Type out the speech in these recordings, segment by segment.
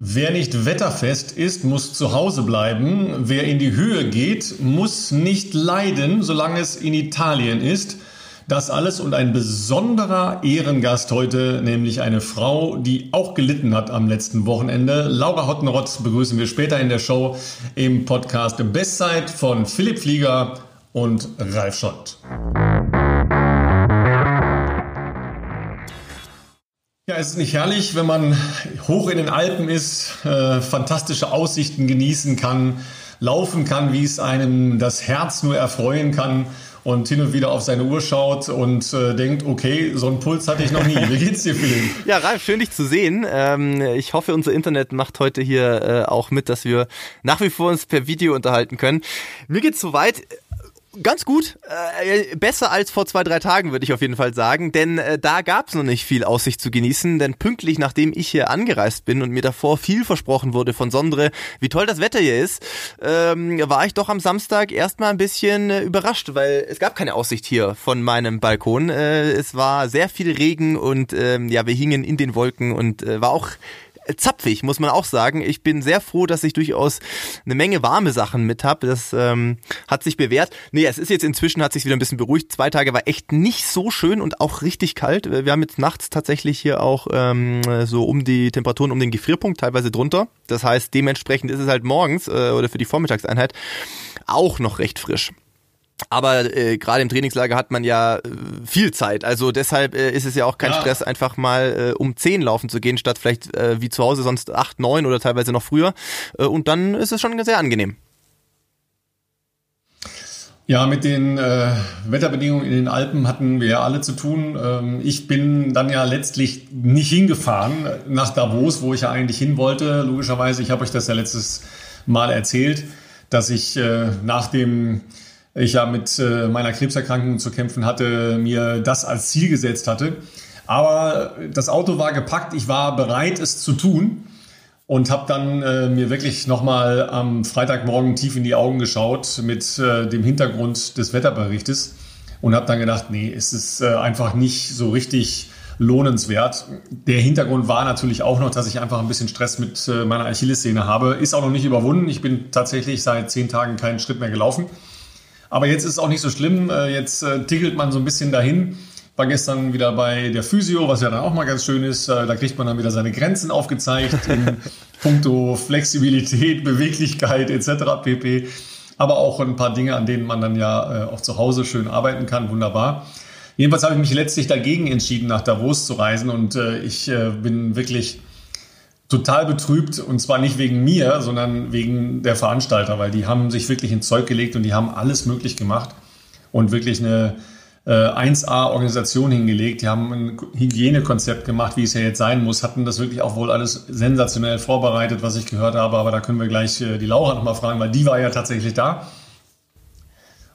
Wer nicht wetterfest ist, muss zu Hause bleiben. Wer in die Höhe geht, muss nicht leiden, solange es in Italien ist. Das alles und ein besonderer Ehrengast heute, nämlich eine Frau, die auch gelitten hat am letzten Wochenende. Laura Hottenrotz begrüßen wir später in der Show im Podcast Bestzeit von Philipp Flieger und Ralf Schott. Ja, es ist nicht herrlich, wenn man hoch in den Alpen ist, äh, fantastische Aussichten genießen kann, laufen kann, wie es einem das Herz nur erfreuen kann und hin und wieder auf seine Uhr schaut und äh, denkt, okay, so einen Puls hatte ich noch nie. Wie geht's dir, Philipp? Ja, Ralf, schön dich zu sehen. Ähm, ich hoffe, unser Internet macht heute hier äh, auch mit, dass wir nach wie vor uns per Video unterhalten können. Mir geht's soweit Ganz gut. Äh, besser als vor zwei, drei Tagen, würde ich auf jeden Fall sagen. Denn äh, da gab es noch nicht viel Aussicht zu genießen. Denn pünktlich, nachdem ich hier angereist bin und mir davor viel versprochen wurde von Sondre, wie toll das Wetter hier ist, ähm, war ich doch am Samstag erstmal ein bisschen äh, überrascht, weil es gab keine Aussicht hier von meinem Balkon. Äh, es war sehr viel Regen und ähm, ja, wir hingen in den Wolken und äh, war auch zapfig, muss man auch sagen. Ich bin sehr froh, dass ich durchaus eine Menge warme Sachen mit habe. Das ähm, hat sich bewährt. Nee, es ist jetzt inzwischen, hat sich wieder ein bisschen beruhigt. Zwei Tage war echt nicht so schön und auch richtig kalt. Wir haben jetzt nachts tatsächlich hier auch ähm, so um die Temperaturen um den Gefrierpunkt, teilweise drunter. Das heißt, dementsprechend ist es halt morgens äh, oder für die Vormittagseinheit auch noch recht frisch. Aber äh, gerade im Trainingslager hat man ja äh, viel Zeit. Also deshalb äh, ist es ja auch kein ja. Stress, einfach mal äh, um zehn laufen zu gehen, statt vielleicht äh, wie zu Hause sonst acht, neun oder teilweise noch früher. Äh, und dann ist es schon sehr angenehm. Ja, mit den äh, Wetterbedingungen in den Alpen hatten wir ja alle zu tun. Ähm, ich bin dann ja letztlich nicht hingefahren nach Davos, wo ich ja eigentlich hin wollte. Logischerweise, ich habe euch das ja letztes Mal erzählt, dass ich äh, nach dem ich ja mit äh, meiner Krebserkrankung zu kämpfen hatte, mir das als Ziel gesetzt hatte. Aber das Auto war gepackt, ich war bereit, es zu tun und habe dann äh, mir wirklich nochmal am Freitagmorgen tief in die Augen geschaut mit äh, dem Hintergrund des Wetterberichtes und habe dann gedacht, nee, es ist äh, einfach nicht so richtig lohnenswert. Der Hintergrund war natürlich auch noch, dass ich einfach ein bisschen Stress mit äh, meiner Achillessehne habe. Ist auch noch nicht überwunden. Ich bin tatsächlich seit zehn Tagen keinen Schritt mehr gelaufen. Aber jetzt ist es auch nicht so schlimm. Äh, jetzt äh, tickelt man so ein bisschen dahin. War gestern wieder bei der Physio, was ja dann auch mal ganz schön ist. Äh, da kriegt man dann wieder seine Grenzen aufgezeigt in puncto Flexibilität, Beweglichkeit etc. pp. Aber auch ein paar Dinge, an denen man dann ja auch zu Hause schön arbeiten kann. Wunderbar. Jedenfalls habe ich mich letztlich dagegen entschieden, nach Davos zu reisen und ich bin wirklich total betrübt und zwar nicht wegen mir, sondern wegen der Veranstalter, weil die haben sich wirklich ins Zeug gelegt und die haben alles möglich gemacht und wirklich eine äh, 1A-Organisation hingelegt. Die haben ein Hygienekonzept gemacht, wie es ja jetzt sein muss, hatten das wirklich auch wohl alles sensationell vorbereitet, was ich gehört habe, aber da können wir gleich äh, die Laura nochmal fragen, weil die war ja tatsächlich da.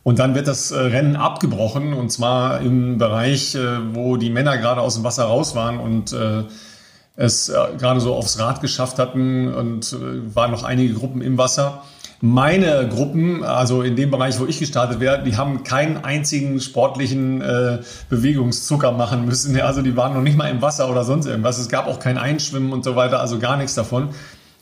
Und dann wird das äh, Rennen abgebrochen und zwar im Bereich, äh, wo die Männer gerade aus dem Wasser raus waren und äh, es äh, gerade so aufs Rad geschafft hatten und äh, waren noch einige Gruppen im Wasser. Meine Gruppen, also in dem Bereich, wo ich gestartet wäre, die haben keinen einzigen sportlichen äh, Bewegungszucker machen müssen. Also die waren noch nicht mal im Wasser oder sonst irgendwas. Es gab auch kein Einschwimmen und so weiter, also gar nichts davon.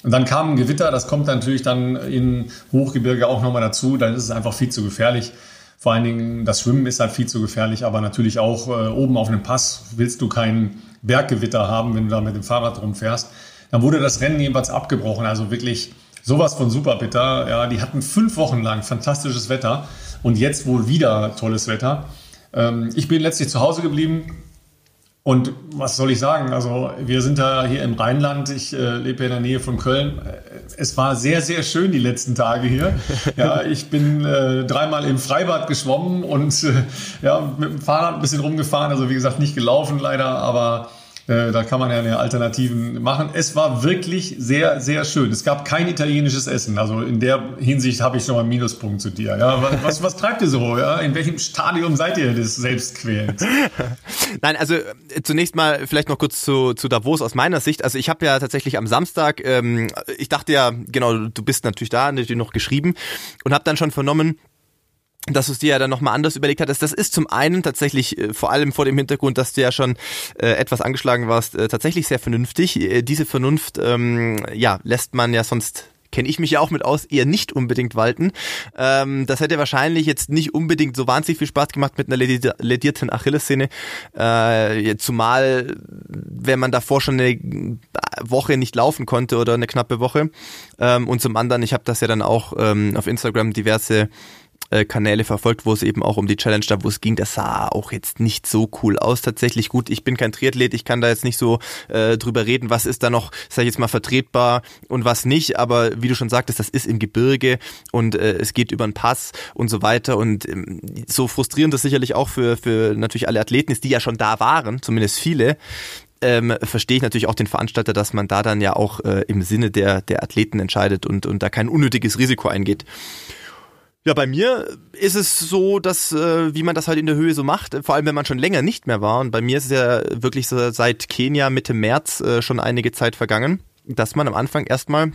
Und dann kam ein Gewitter, das kommt natürlich dann in Hochgebirge auch nochmal dazu, dann ist es einfach viel zu gefährlich. Vor allen Dingen das Schwimmen ist halt viel zu gefährlich, aber natürlich auch äh, oben auf einem Pass willst du keinen Berggewitter haben, wenn du da mit dem Fahrrad rumfährst. Dann wurde das Rennen jedenfalls abgebrochen. Also wirklich sowas von super bitter. Ja, die hatten fünf Wochen lang fantastisches Wetter und jetzt wohl wieder tolles Wetter. Ähm, ich bin letztlich zu Hause geblieben, und was soll ich sagen? Also wir sind da hier im Rheinland. Ich äh, lebe in der Nähe von Köln. Es war sehr, sehr schön die letzten Tage hier. Ja, ich bin äh, dreimal im Freibad geschwommen und äh, ja, mit dem Fahrrad ein bisschen rumgefahren. Also wie gesagt, nicht gelaufen leider, aber äh, da kann man ja eine Alternativen machen. Es war wirklich sehr, sehr schön. Es gab kein italienisches Essen. Also in der Hinsicht habe ich schon mal einen Minuspunkt zu dir. Ja, was, was, was treibt ihr so? Ja? In welchem Stadium seid ihr des Selbstquälens? Nein, also äh, zunächst mal vielleicht noch kurz zu, zu Davos aus meiner Sicht. Also ich habe ja tatsächlich am Samstag, ähm, ich dachte ja, genau, du bist natürlich da, natürlich noch geschrieben und habe dann schon vernommen, dass du es dir ja dann nochmal anders überlegt hattest. Das ist zum einen tatsächlich, äh, vor allem vor dem Hintergrund, dass du ja schon äh, etwas angeschlagen warst, äh, tatsächlich sehr vernünftig. Äh, diese Vernunft, ähm, ja, lässt man ja sonst kenne ich mich ja auch mit aus, eher nicht unbedingt walten. Ähm, das hätte wahrscheinlich jetzt nicht unbedingt so wahnsinnig viel Spaß gemacht mit einer ledierten Achillessehne. Äh, zumal, wenn man davor schon eine Woche nicht laufen konnte oder eine knappe Woche. Ähm, und zum anderen, ich habe das ja dann auch ähm, auf Instagram diverse äh, Kanäle verfolgt, wo es eben auch um die Challenge da, wo es ging, das sah auch jetzt nicht so cool aus. Tatsächlich gut, ich bin kein Triathlet, ich kann da jetzt nicht so äh, drüber reden, was ist da noch, sag ich jetzt mal, vertretbar und was nicht. Aber wie du schon sagtest, das ist im Gebirge und äh, es geht über einen Pass und so weiter. Und ähm, so frustrierend das sicherlich auch für, für natürlich alle Athleten ist, die ja schon da waren, zumindest viele, ähm, verstehe ich natürlich auch den Veranstalter, dass man da dann ja auch äh, im Sinne der, der Athleten entscheidet und, und da kein unnötiges Risiko eingeht. Ja, bei mir ist es so, dass, äh, wie man das halt in der Höhe so macht, vor allem wenn man schon länger nicht mehr war. Und bei mir ist es ja wirklich so seit Kenia Mitte März äh, schon einige Zeit vergangen, dass man am Anfang erstmal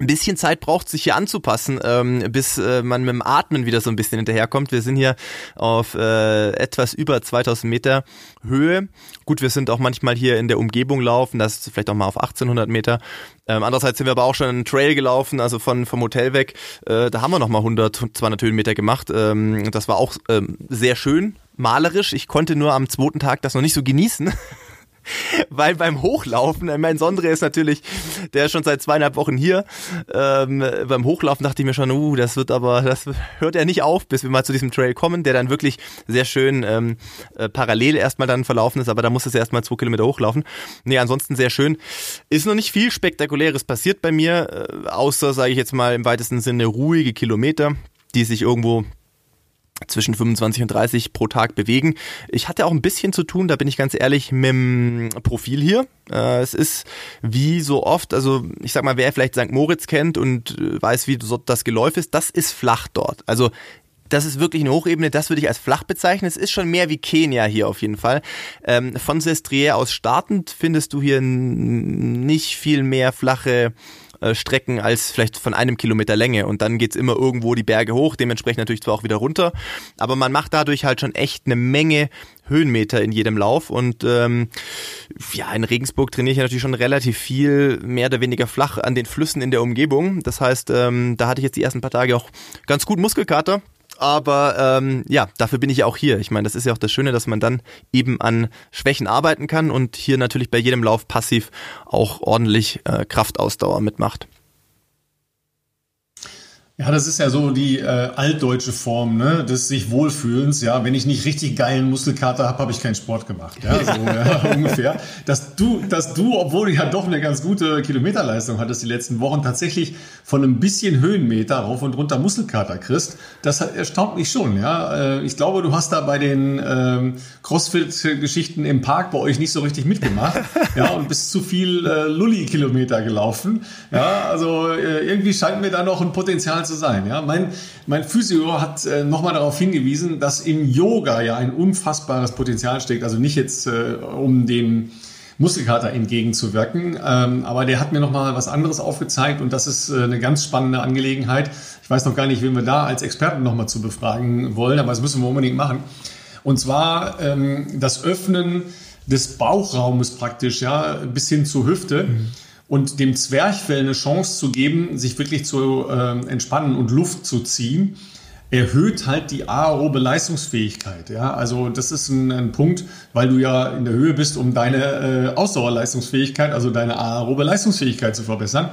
ein bisschen Zeit braucht, sich hier anzupassen, ähm, bis äh, man mit dem Atmen wieder so ein bisschen hinterherkommt. Wir sind hier auf äh, etwas über 2000 Meter Höhe. Gut, wir sind auch manchmal hier in der Umgebung laufen, das ist vielleicht auch mal auf 1800 Meter. Ähm, andererseits sind wir aber auch schon einen Trail gelaufen, also von vom Hotel weg. Äh, da haben wir noch mal 100, 200 Höhenmeter gemacht. Ähm, das war auch ähm, sehr schön, malerisch. Ich konnte nur am zweiten Tag das noch nicht so genießen. Weil beim Hochlaufen, mein Sondre ist natürlich, der ist schon seit zweieinhalb Wochen hier. Ähm, beim Hochlaufen dachte ich mir schon, uh, das wird aber, das hört er nicht auf, bis wir mal zu diesem Trail kommen, der dann wirklich sehr schön ähm, äh, parallel erstmal dann verlaufen ist, aber da muss es erstmal zwei Kilometer hochlaufen. Nee, ansonsten sehr schön. Ist noch nicht viel Spektakuläres passiert bei mir, äh, außer, sage ich jetzt mal, im weitesten Sinne ruhige Kilometer, die sich irgendwo zwischen 25 und 30 pro Tag bewegen. Ich hatte auch ein bisschen zu tun, da bin ich ganz ehrlich, mit dem Profil hier. Äh, es ist wie so oft, also ich sag mal, wer vielleicht St. Moritz kennt und äh, weiß, wie das Geläuf ist, das ist flach dort. Also das ist wirklich eine Hochebene, das würde ich als flach bezeichnen. Es ist schon mehr wie Kenia hier auf jeden Fall. Ähm, von Sestriere aus startend findest du hier nicht viel mehr flache äh, Strecken als vielleicht von einem Kilometer Länge. Und dann geht's immer irgendwo die Berge hoch, dementsprechend natürlich zwar auch wieder runter, aber man macht dadurch halt schon echt eine Menge Höhenmeter in jedem Lauf. Und ähm, ja, in Regensburg trainiere ich natürlich schon relativ viel, mehr oder weniger flach an den Flüssen in der Umgebung. Das heißt, ähm, da hatte ich jetzt die ersten paar Tage auch ganz gut Muskelkater aber ähm, ja, dafür bin ich auch hier. Ich meine, das ist ja auch das Schöne, dass man dann eben an Schwächen arbeiten kann und hier natürlich bei jedem Lauf passiv auch ordentlich äh, Kraftausdauer mitmacht. Ja, das ist ja so die äh, altdeutsche Form ne, des sich Wohlfühlens. Ja, wenn ich nicht richtig geilen Muskelkater habe, habe ich keinen Sport gemacht. Ja, so ja, ungefähr. Dass du, dass du, obwohl du ja doch eine ganz gute Kilometerleistung hattest die letzten Wochen, tatsächlich von einem bisschen Höhenmeter rauf und runter Muskelkater kriegst, das erstaunt mich schon. Ja, äh, ich glaube, du hast da bei den ähm, Crossfit-Geschichten im Park bei euch nicht so richtig mitgemacht. ja, und bist zu viel äh, Lulli-Kilometer gelaufen. Ja, also äh, irgendwie scheint mir da noch ein Potenzial zu sein. Ja? Mein, mein Physio hat äh, nochmal darauf hingewiesen, dass im Yoga ja ein unfassbares Potenzial steckt. Also nicht jetzt, äh, um dem Muskelkater entgegenzuwirken. Ähm, aber der hat mir nochmal was anderes aufgezeigt und das ist äh, eine ganz spannende Angelegenheit. Ich weiß noch gar nicht, wen wir da als Experten nochmal zu befragen wollen, aber das müssen wir unbedingt machen. Und zwar ähm, das Öffnen des Bauchraumes praktisch, ja, bis hin zur Hüfte. Mhm und dem Zwerchfell eine Chance zu geben, sich wirklich zu äh, entspannen und Luft zu ziehen, erhöht halt die aerobe Leistungsfähigkeit. Ja, also das ist ein, ein Punkt, weil du ja in der Höhe bist, um deine äh, Ausdauerleistungsfähigkeit, also deine aerobe Leistungsfähigkeit zu verbessern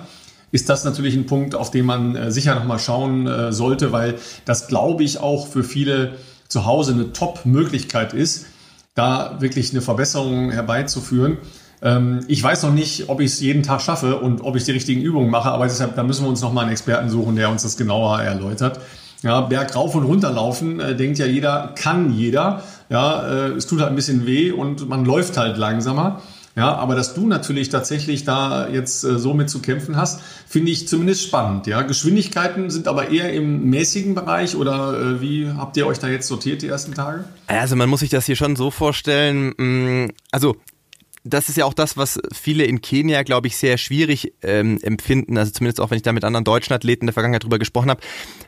ist das natürlich ein Punkt, auf den man äh, sicher nochmal schauen äh, sollte, weil das, glaube ich, auch für viele zu Hause eine Top-Möglichkeit ist, da wirklich eine Verbesserung herbeizuführen. Ähm, ich weiß noch nicht, ob ich es jeden Tag schaffe und ob ich die richtigen Übungen mache, aber deshalb, da müssen wir uns nochmal einen Experten suchen, der uns das genauer erläutert. Ja, Berg rauf und runter laufen, äh, denkt ja jeder, kann jeder. Ja, äh, es tut halt ein bisschen weh und man läuft halt langsamer. Ja, aber dass du natürlich tatsächlich da jetzt äh, so mit zu kämpfen hast, finde ich zumindest spannend. Ja, Geschwindigkeiten sind aber eher im mäßigen Bereich oder äh, wie habt ihr euch da jetzt sortiert die ersten Tage? Also man muss sich das hier schon so vorstellen. Mm, also das ist ja auch das, was viele in Kenia, glaube ich, sehr schwierig ähm, empfinden. Also zumindest auch, wenn ich da mit anderen deutschen Athleten in der Vergangenheit drüber gesprochen habe.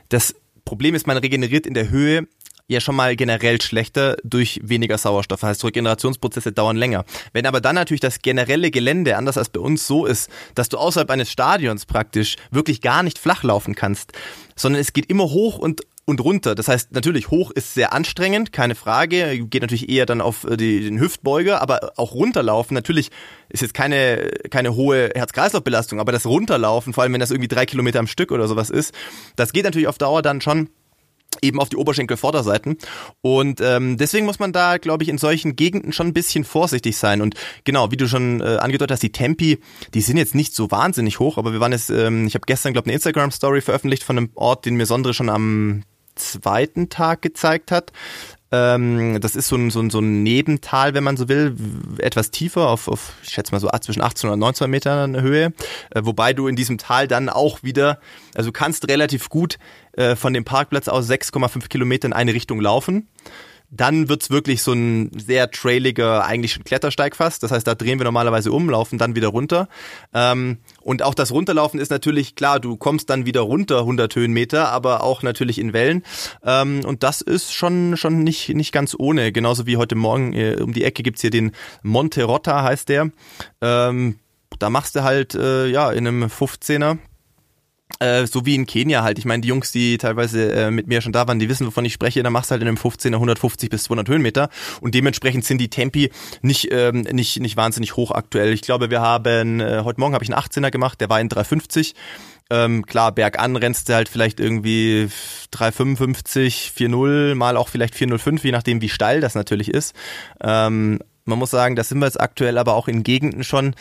Das Problem ist, man regeneriert in der Höhe ja schon mal generell schlechter durch weniger Sauerstoff. Heißt, Regenerationsprozesse dauern länger. Wenn aber dann natürlich das generelle Gelände, anders als bei uns, so ist, dass du außerhalb eines Stadions praktisch wirklich gar nicht flach laufen kannst, sondern es geht immer hoch und und runter. Das heißt, natürlich hoch ist sehr anstrengend, keine Frage. Geht natürlich eher dann auf äh, die, den Hüftbeuger, aber auch runterlaufen. Natürlich ist jetzt keine, keine hohe Herz-Kreislauf-Belastung, aber das Runterlaufen, vor allem wenn das irgendwie drei Kilometer am Stück oder sowas ist, das geht natürlich auf Dauer dann schon eben auf die Oberschenkelvorderseiten. Und ähm, deswegen muss man da, glaube ich, in solchen Gegenden schon ein bisschen vorsichtig sein. Und genau, wie du schon äh, angedeutet hast, die Tempi, die sind jetzt nicht so wahnsinnig hoch, aber wir waren jetzt, ähm, ich habe gestern, glaube ich, eine Instagram-Story veröffentlicht von einem Ort, den mir Sondre schon am zweiten Tag gezeigt hat. Ähm, das ist so ein, so, ein, so ein Nebental, wenn man so will, etwas tiefer, auf, auf ich schätze mal so zwischen 18 und 19 Metern Höhe. Äh, wobei du in diesem Tal dann auch wieder, also du kannst relativ gut äh, von dem Parkplatz aus 6,5 Kilometer in eine Richtung laufen dann wird's wirklich so ein sehr trailiger, eigentlich schon Klettersteig fast. Das heißt, da drehen wir normalerweise um, laufen dann wieder runter. Ähm, und auch das Runterlaufen ist natürlich klar, du kommst dann wieder runter 100 Höhenmeter, aber auch natürlich in Wellen. Ähm, und das ist schon, schon nicht, nicht ganz ohne. Genauso wie heute Morgen äh, um die Ecke gibt's hier den Monte Rotta, heißt der. Ähm, da machst du halt äh, ja in einem 15er äh, so wie in Kenia halt. Ich meine, die Jungs, die teilweise äh, mit mir schon da waren, die wissen, wovon ich spreche. Da machst du halt in einem 15er 150 bis 200 Höhenmeter und dementsprechend sind die Tempi nicht ähm, nicht nicht wahnsinnig hoch aktuell. Ich glaube, wir haben äh, heute Morgen habe ich einen 18er gemacht, der war in 350. Ähm, klar, bergan rennst du halt vielleicht irgendwie 355, 4-0, mal auch vielleicht 405, je nachdem wie steil das natürlich ist. Ähm, man muss sagen, da sind wir jetzt aktuell aber auch in Gegenden schon,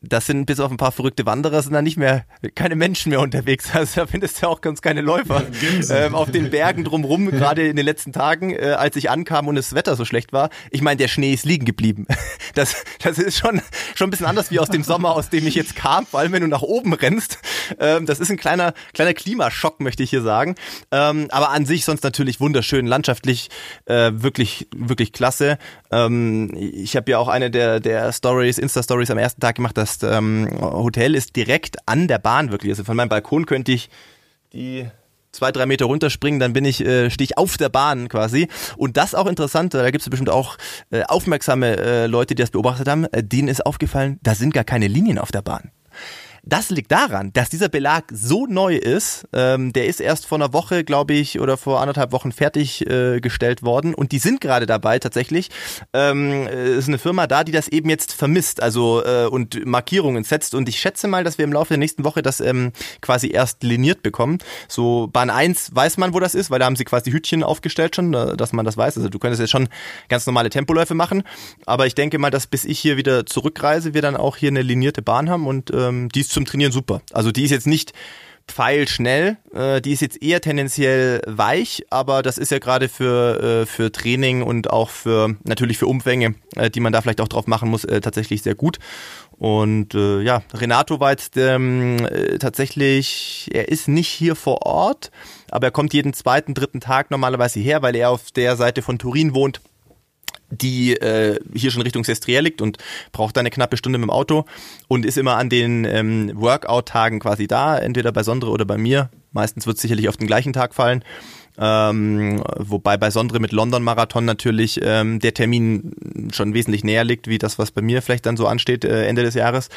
das sind bis auf ein paar verrückte Wanderer sind da nicht mehr keine Menschen mehr unterwegs. Also da findest du auch ganz keine Läufer ähm, auf den Bergen drumrum, gerade in den letzten Tagen, äh, als ich ankam und das Wetter so schlecht war. Ich meine, der Schnee ist liegen geblieben. Das, das ist schon, schon ein bisschen anders wie aus dem Sommer, aus dem ich jetzt kam, vor allem wenn du nach oben rennst. Ähm, das ist ein kleiner, kleiner Klimaschock, möchte ich hier sagen. Ähm, aber an sich sonst natürlich wunderschön, landschaftlich äh, wirklich, wirklich klasse. Ähm, ich habe ja auch eine der, der Stories, Insta-Stories am ersten Tag gemacht, das ähm, Hotel ist direkt an der Bahn wirklich. Also von meinem Balkon könnte ich die zwei, drei Meter runterspringen, dann bin ich, äh, stehe ich auf der Bahn quasi. Und das auch interessant, da gibt es bestimmt auch äh, aufmerksame äh, Leute, die das beobachtet haben, äh, denen ist aufgefallen, da sind gar keine Linien auf der Bahn. Das liegt daran, dass dieser Belag so neu ist. Ähm, der ist erst vor einer Woche, glaube ich, oder vor anderthalb Wochen fertiggestellt äh, worden. Und die sind gerade dabei tatsächlich. Ähm, äh, ist eine Firma da, die das eben jetzt vermisst, also äh, und Markierungen setzt. Und ich schätze mal, dass wir im Laufe der nächsten Woche das ähm, quasi erst liniert bekommen. So Bahn 1 weiß man, wo das ist, weil da haben sie quasi Hütchen aufgestellt schon, äh, dass man das weiß. Also du könntest jetzt schon ganz normale Tempoläufe machen. Aber ich denke mal, dass bis ich hier wieder zurückreise, wir dann auch hier eine linierte Bahn haben und ähm, die ist zum Trainieren super. Also die ist jetzt nicht pfeilschnell, äh, die ist jetzt eher tendenziell weich, aber das ist ja gerade für, äh, für Training und auch für natürlich für Umfänge, äh, die man da vielleicht auch drauf machen muss, äh, tatsächlich sehr gut. Und äh, ja, Renato war jetzt ähm, äh, tatsächlich, er ist nicht hier vor Ort, aber er kommt jeden zweiten, dritten Tag normalerweise her, weil er auf der Seite von Turin wohnt die äh, hier schon Richtung Sestriere liegt und braucht eine knappe Stunde mit dem Auto und ist immer an den ähm, Workout-Tagen quasi da, entweder bei Sondre oder bei mir. Meistens wird es sicherlich auf den gleichen Tag fallen. Ähm, wobei bei Sondre mit London Marathon natürlich ähm, der Termin schon wesentlich näher liegt, wie das, was bei mir vielleicht dann so ansteht äh, Ende des Jahres.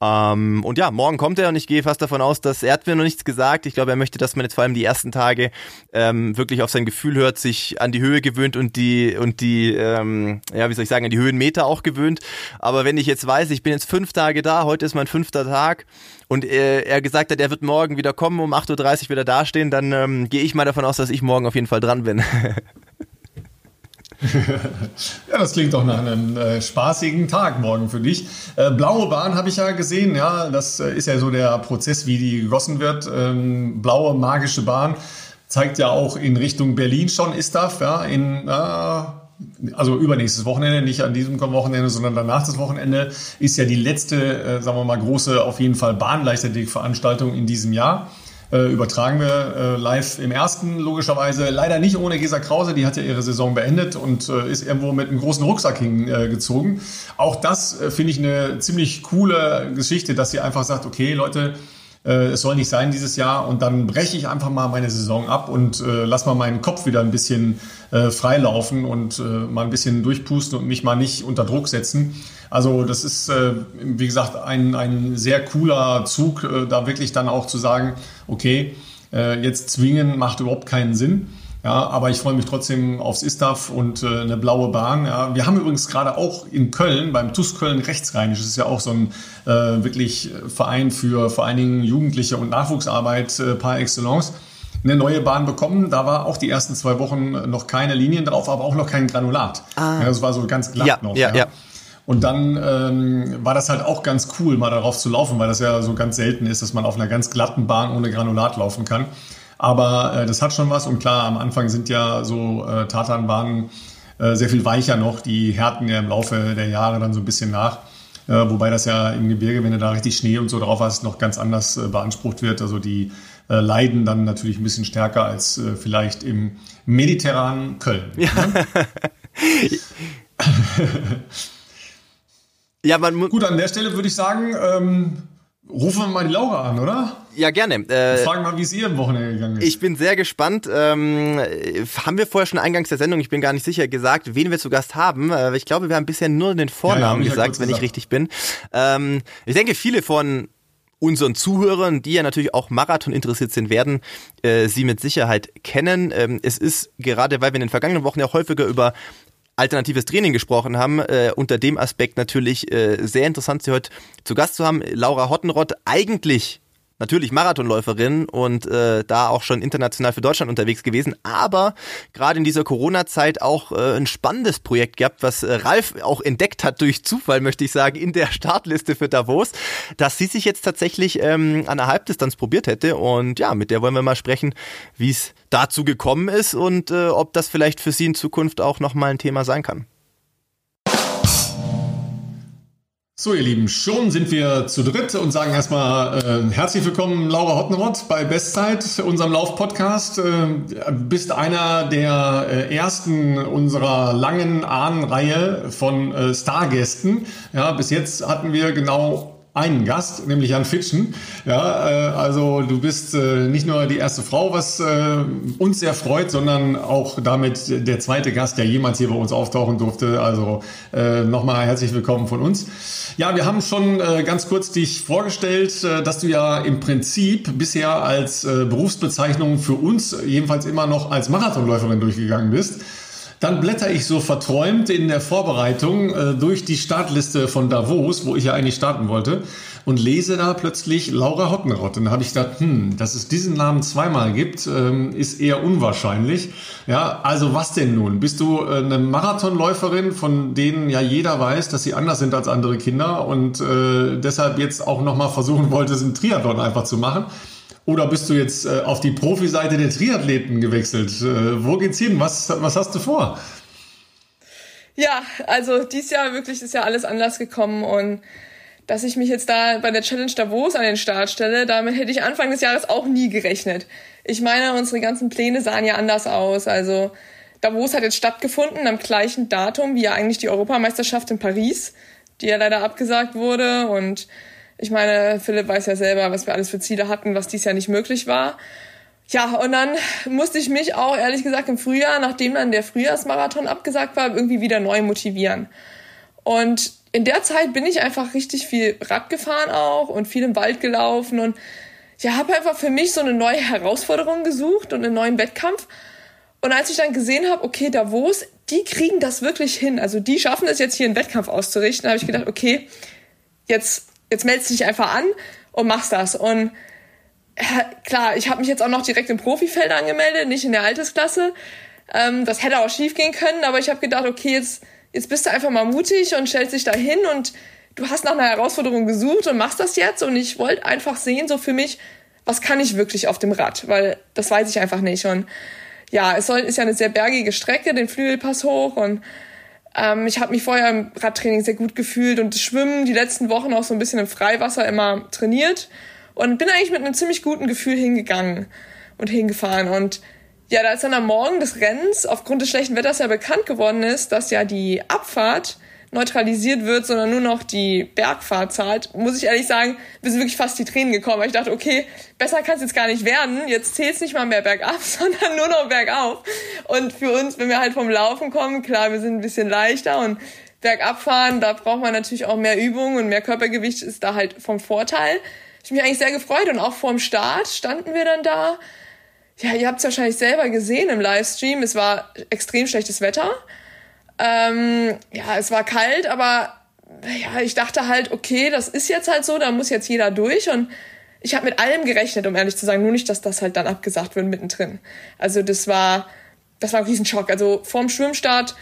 Ähm, und ja, morgen kommt er und ich gehe fast davon aus, dass er hat mir noch nichts gesagt. Ich glaube, er möchte, dass man jetzt vor allem die ersten Tage ähm, wirklich auf sein Gefühl hört, sich an die Höhe gewöhnt und die und die, ähm, ja, wie soll ich sagen, an die Höhenmeter auch gewöhnt. Aber wenn ich jetzt weiß, ich bin jetzt fünf Tage da, heute ist mein fünfter Tag und äh, er gesagt hat, er wird morgen wieder kommen, um 8.30 Uhr wieder dastehen, dann ähm, gehe ich mal davon aus, dass ich morgen auf jeden Fall dran bin. ja, das klingt doch nach einem äh, spaßigen Tag morgen für dich. Äh, blaue Bahn habe ich ja gesehen, ja, das äh, ist ja so der Prozess, wie die gegossen wird. Ähm, blaue magische Bahn zeigt ja auch in Richtung Berlin schon Istaf, ja, in äh, also übernächstes Wochenende, nicht an diesem Wochenende, sondern danach das Wochenende, ist ja die letzte, äh, sagen wir mal, große, auf jeden Fall Bahnleichtathletik-Veranstaltung in diesem Jahr. Äh, übertragen wir äh, live im ersten, logischerweise. Leider nicht ohne Gesa Krause, die hat ja ihre Saison beendet und äh, ist irgendwo mit einem großen Rucksack hingezogen. Äh, Auch das äh, finde ich eine ziemlich coole Geschichte, dass sie einfach sagt, okay, Leute, es soll nicht sein dieses Jahr und dann breche ich einfach mal meine Saison ab und äh, lass mal meinen Kopf wieder ein bisschen äh, freilaufen und äh, mal ein bisschen durchpusten und mich mal nicht unter Druck setzen. Also das ist, äh, wie gesagt, ein, ein sehr cooler Zug, äh, da wirklich dann auch zu sagen, okay, äh, jetzt zwingen macht überhaupt keinen Sinn. Ja, aber ich freue mich trotzdem aufs ISTAF und äh, eine blaue Bahn. Ja. Wir haben übrigens gerade auch in Köln, beim TUS Köln Rechtsrheinisch, das ist ja auch so ein äh, wirklich Verein für vor allen Dingen Jugendliche und Nachwuchsarbeit äh, par excellence, eine neue Bahn bekommen. Da war auch die ersten zwei Wochen noch keine Linien drauf, aber auch noch kein Granulat. Ah. Ja, das war so ganz glatt ja, noch. Ja, ja. Und dann ähm, war das halt auch ganz cool, mal darauf zu laufen, weil das ja so ganz selten ist, dass man auf einer ganz glatten Bahn ohne Granulat laufen kann. Aber äh, das hat schon was und klar, am Anfang sind ja so äh, Tatanbahnen äh, sehr viel weicher noch. Die härten ja im Laufe der Jahre dann so ein bisschen nach. Äh, wobei das ja im Gebirge, wenn du da richtig Schnee und so drauf hast, noch ganz anders äh, beansprucht wird. Also die äh, leiden dann natürlich ein bisschen stärker als äh, vielleicht im mediterranen Köln. Ja. Ne? ja, man Gut, an der Stelle würde ich sagen, ähm, rufen wir mal die Laura an, oder? Ja, gerne. Äh, Fragen mal, wie es ihr im Wochenende gegangen ist. Ich bin sehr gespannt. Ähm, haben wir vorher schon eingangs der Sendung, ich bin gar nicht sicher, gesagt, wen wir zu Gast haben. Äh, ich glaube, wir haben bisher nur den Vornamen ja, ja, gesagt, wenn gesagt. ich richtig bin. Ähm, ich denke, viele von unseren Zuhörern, die ja natürlich auch Marathon interessiert sind, werden äh, sie mit Sicherheit kennen. Ähm, es ist gerade, weil wir in den vergangenen Wochen ja häufiger über alternatives Training gesprochen haben, äh, unter dem Aspekt natürlich äh, sehr interessant, Sie heute zu Gast zu haben. Laura Hottenrott, eigentlich natürlich Marathonläuferin und äh, da auch schon international für Deutschland unterwegs gewesen, aber gerade in dieser Corona-Zeit auch äh, ein spannendes Projekt gehabt, was äh, Ralf auch entdeckt hat durch Zufall, möchte ich sagen, in der Startliste für Davos, dass sie sich jetzt tatsächlich ähm, an der Halbdistanz probiert hätte und ja, mit der wollen wir mal sprechen, wie es dazu gekommen ist und äh, ob das vielleicht für sie in Zukunft auch nochmal ein Thema sein kann. So, ihr Lieben, schon sind wir zu dritt und sagen erstmal äh, herzlich willkommen, Laura Hottenrott bei Bestzeit, unserem Lauf-Podcast. Äh, bist einer der äh, ersten unserer langen Ahnenreihe von äh, Stargästen. Ja, bis jetzt hatten wir genau einen Gast, nämlich Jan Fitschen. Ja, äh, also du bist äh, nicht nur die erste Frau, was äh, uns sehr freut, sondern auch damit der zweite Gast, der jemals hier bei uns auftauchen durfte. Also äh, nochmal herzlich willkommen von uns. Ja, wir haben schon äh, ganz kurz dich vorgestellt, äh, dass du ja im Prinzip bisher als Berufsbezeichnung für uns jedenfalls immer noch als Marathonläuferin durchgegangen bist. Dann blätter ich so verträumt in der Vorbereitung äh, durch die Startliste von Davos, wo ich ja eigentlich starten wollte, und lese da plötzlich Laura Hottenrott. Und da habe ich gedacht, hm, dass es diesen Namen zweimal gibt, ähm, ist eher unwahrscheinlich. Ja, also was denn nun? Bist du äh, eine Marathonläuferin, von denen ja jeder weiß, dass sie anders sind als andere Kinder und äh, deshalb jetzt auch nochmal versuchen wollte, einen Triathlon einfach zu machen? Oder bist du jetzt äh, auf die Profiseite der Triathleten gewechselt? Äh, wo geht's hin? Was, was hast du vor? Ja, also dieses Jahr wirklich ist ja alles anders gekommen und dass ich mich jetzt da bei der Challenge Davos an den Start stelle, damit hätte ich Anfang des Jahres auch nie gerechnet. Ich meine, unsere ganzen Pläne sahen ja anders aus. Also Davos hat jetzt stattgefunden am gleichen Datum wie ja eigentlich die Europameisterschaft in Paris, die ja leider abgesagt wurde und ich meine, Philipp weiß ja selber, was wir alles für Ziele hatten, was dies Jahr nicht möglich war. Ja, und dann musste ich mich auch ehrlich gesagt im Frühjahr, nachdem dann der Frühjahrsmarathon abgesagt war, irgendwie wieder neu motivieren. Und in der Zeit bin ich einfach richtig viel Rad gefahren auch und viel im Wald gelaufen und ja, habe einfach für mich so eine neue Herausforderung gesucht und einen neuen Wettkampf. Und als ich dann gesehen habe, okay, Davos, die kriegen das wirklich hin. Also die schaffen es jetzt hier einen Wettkampf auszurichten, habe ich gedacht, okay, jetzt jetzt meldest du dich einfach an und machst das. Und äh, klar, ich habe mich jetzt auch noch direkt im Profifeld angemeldet, nicht in der Altersklasse. Ähm, das hätte auch schief gehen können, aber ich habe gedacht, okay, jetzt, jetzt bist du einfach mal mutig und stellst dich da hin und du hast nach einer Herausforderung gesucht und machst das jetzt. Und ich wollte einfach sehen, so für mich, was kann ich wirklich auf dem Rad, weil das weiß ich einfach nicht. Und ja, es soll, ist ja eine sehr bergige Strecke, den Flügelpass hoch und ähm, ich habe mich vorher im Radtraining sehr gut gefühlt und Schwimmen die letzten Wochen auch so ein bisschen im Freiwasser immer trainiert und bin eigentlich mit einem ziemlich guten Gefühl hingegangen und hingefahren. Und ja, da ist dann am Morgen des Rennens aufgrund des schlechten Wetters ja bekannt geworden ist, dass ja die Abfahrt neutralisiert wird, sondern nur noch die Bergfahrt zahlt, muss ich ehrlich sagen, wir sind wirklich fast die Tränen gekommen. Weil ich dachte, okay, besser kann es jetzt gar nicht werden. Jetzt zählt es nicht mal mehr bergab, sondern nur noch bergauf. Und für uns, wenn wir halt vom Laufen kommen, klar, wir sind ein bisschen leichter und bergab fahren, da braucht man natürlich auch mehr Übung und mehr Körpergewicht ist da halt vom Vorteil. Ich mich eigentlich sehr gefreut und auch vorm Start standen wir dann da. Ja, ihr habt es wahrscheinlich selber gesehen im Livestream. Es war extrem schlechtes Wetter. Ähm, ja, es war kalt, aber ja, ich dachte halt, okay, das ist jetzt halt so, da muss jetzt jeder durch und ich habe mit allem gerechnet, um ehrlich zu sagen, nur nicht, dass das halt dann abgesagt wird mittendrin. Also das war, das war ein Riesenschock. Also vorm Schwimmstart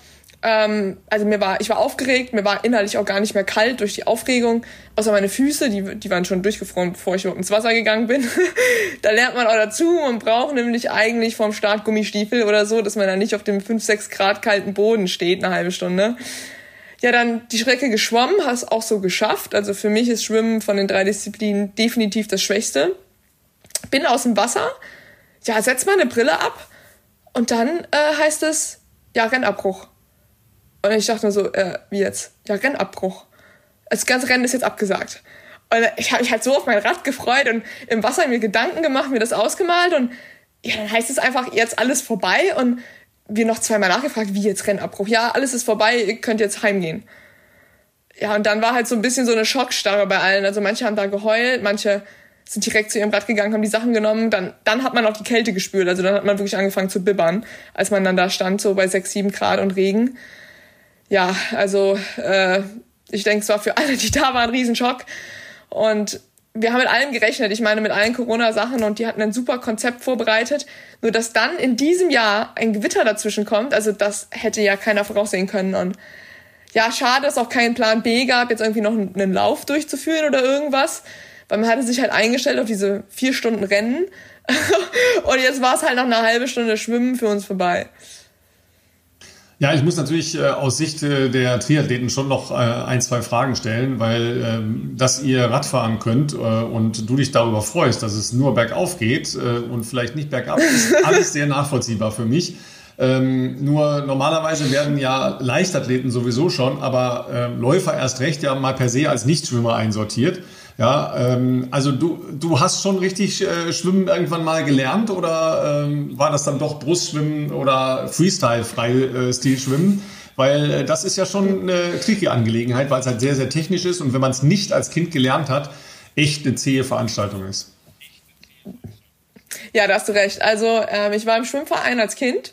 ähm, also mir war, ich war aufgeregt, mir war innerlich auch gar nicht mehr kalt durch die Aufregung, außer meine Füße, die, die waren schon durchgefroren, bevor ich überhaupt ins Wasser gegangen bin. da lernt man auch dazu, man braucht nämlich eigentlich vorm Start Gummistiefel oder so, dass man dann nicht auf dem 5, 6 Grad kalten Boden steht eine halbe Stunde. Ja, dann die Strecke geschwommen, hast auch so geschafft. Also für mich ist Schwimmen von den drei Disziplinen definitiv das Schwächste. Bin aus dem Wasser, ja, setz mal eine Brille ab und dann äh, heißt es, ja, Rennabbruch. Und ich dachte mir so, äh, wie jetzt? Ja, Rennabbruch. Das ganze Rennen ist jetzt abgesagt. Und ich habe mich halt so auf mein Rad gefreut und im Wasser mir Gedanken gemacht, mir das ausgemalt und ja, dann heißt es einfach jetzt alles vorbei und wir noch zweimal nachgefragt, wie jetzt Rennabbruch. Ja, alles ist vorbei, ihr könnt jetzt heimgehen. Ja, und dann war halt so ein bisschen so eine Schockstarre bei allen. Also manche haben da geheult, manche sind direkt zu ihrem Rad gegangen, haben die Sachen genommen. Dann, dann hat man auch die Kälte gespürt. Also dann hat man wirklich angefangen zu bibbern, als man dann da stand, so bei sechs, sieben Grad und Regen ja, also äh, ich denke, es war für alle, die da waren, ein Riesenschock. Und wir haben mit allem gerechnet. Ich meine, mit allen Corona-Sachen und die hatten ein super Konzept vorbereitet. Nur, dass dann in diesem Jahr ein Gewitter dazwischen kommt, also das hätte ja keiner voraussehen können. Und ja, schade, dass auch kein Plan B gab, jetzt irgendwie noch einen Lauf durchzuführen oder irgendwas. Weil man hatte sich halt eingestellt auf diese vier Stunden Rennen. und jetzt war es halt noch eine halbe Stunde Schwimmen für uns vorbei. Ja, ich muss natürlich äh, aus Sicht äh, der Triathleten schon noch äh, ein, zwei Fragen stellen, weil ähm, dass ihr Radfahren könnt äh, und du dich darüber freust, dass es nur bergauf geht äh, und vielleicht nicht bergab, ist alles sehr nachvollziehbar für mich. Ähm, nur normalerweise werden ja Leichtathleten sowieso schon, aber äh, Läufer erst recht ja mal per se als Nichtschwimmer einsortiert. Ja, ähm, also du, du hast schon richtig äh, Schwimmen irgendwann mal gelernt oder ähm, war das dann doch Brustschwimmen oder Freestyle-Freistil-Schwimmen? Weil äh, das ist ja schon eine tricky Angelegenheit, weil es halt sehr, sehr technisch ist und wenn man es nicht als Kind gelernt hat, echt eine zähe Veranstaltung ist. Ja, da hast du recht. Also ähm, ich war im Schwimmverein als Kind.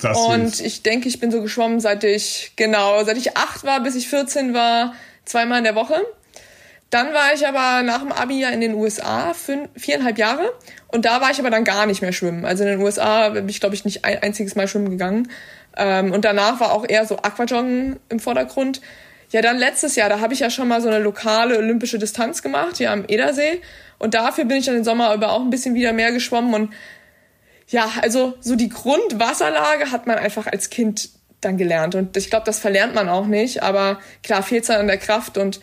Das und ich denke, ich bin so geschwommen, seit ich, genau, seit ich acht war, bis ich 14 war, zweimal in der Woche. Dann war ich aber nach dem Abi ja in den USA, fünf, viereinhalb Jahre. Und da war ich aber dann gar nicht mehr schwimmen. Also in den USA bin ich, glaube ich, nicht ein einziges Mal schwimmen gegangen. Ähm, und danach war auch eher so Aquajoggen im Vordergrund. Ja, dann letztes Jahr, da habe ich ja schon mal so eine lokale olympische Distanz gemacht, hier am Edersee. Und dafür bin ich dann den Sommer über auch ein bisschen wieder mehr geschwommen. Und ja, also so die Grundwasserlage hat man einfach als Kind dann gelernt. Und ich glaube, das verlernt man auch nicht. Aber klar fehlt es dann an der Kraft und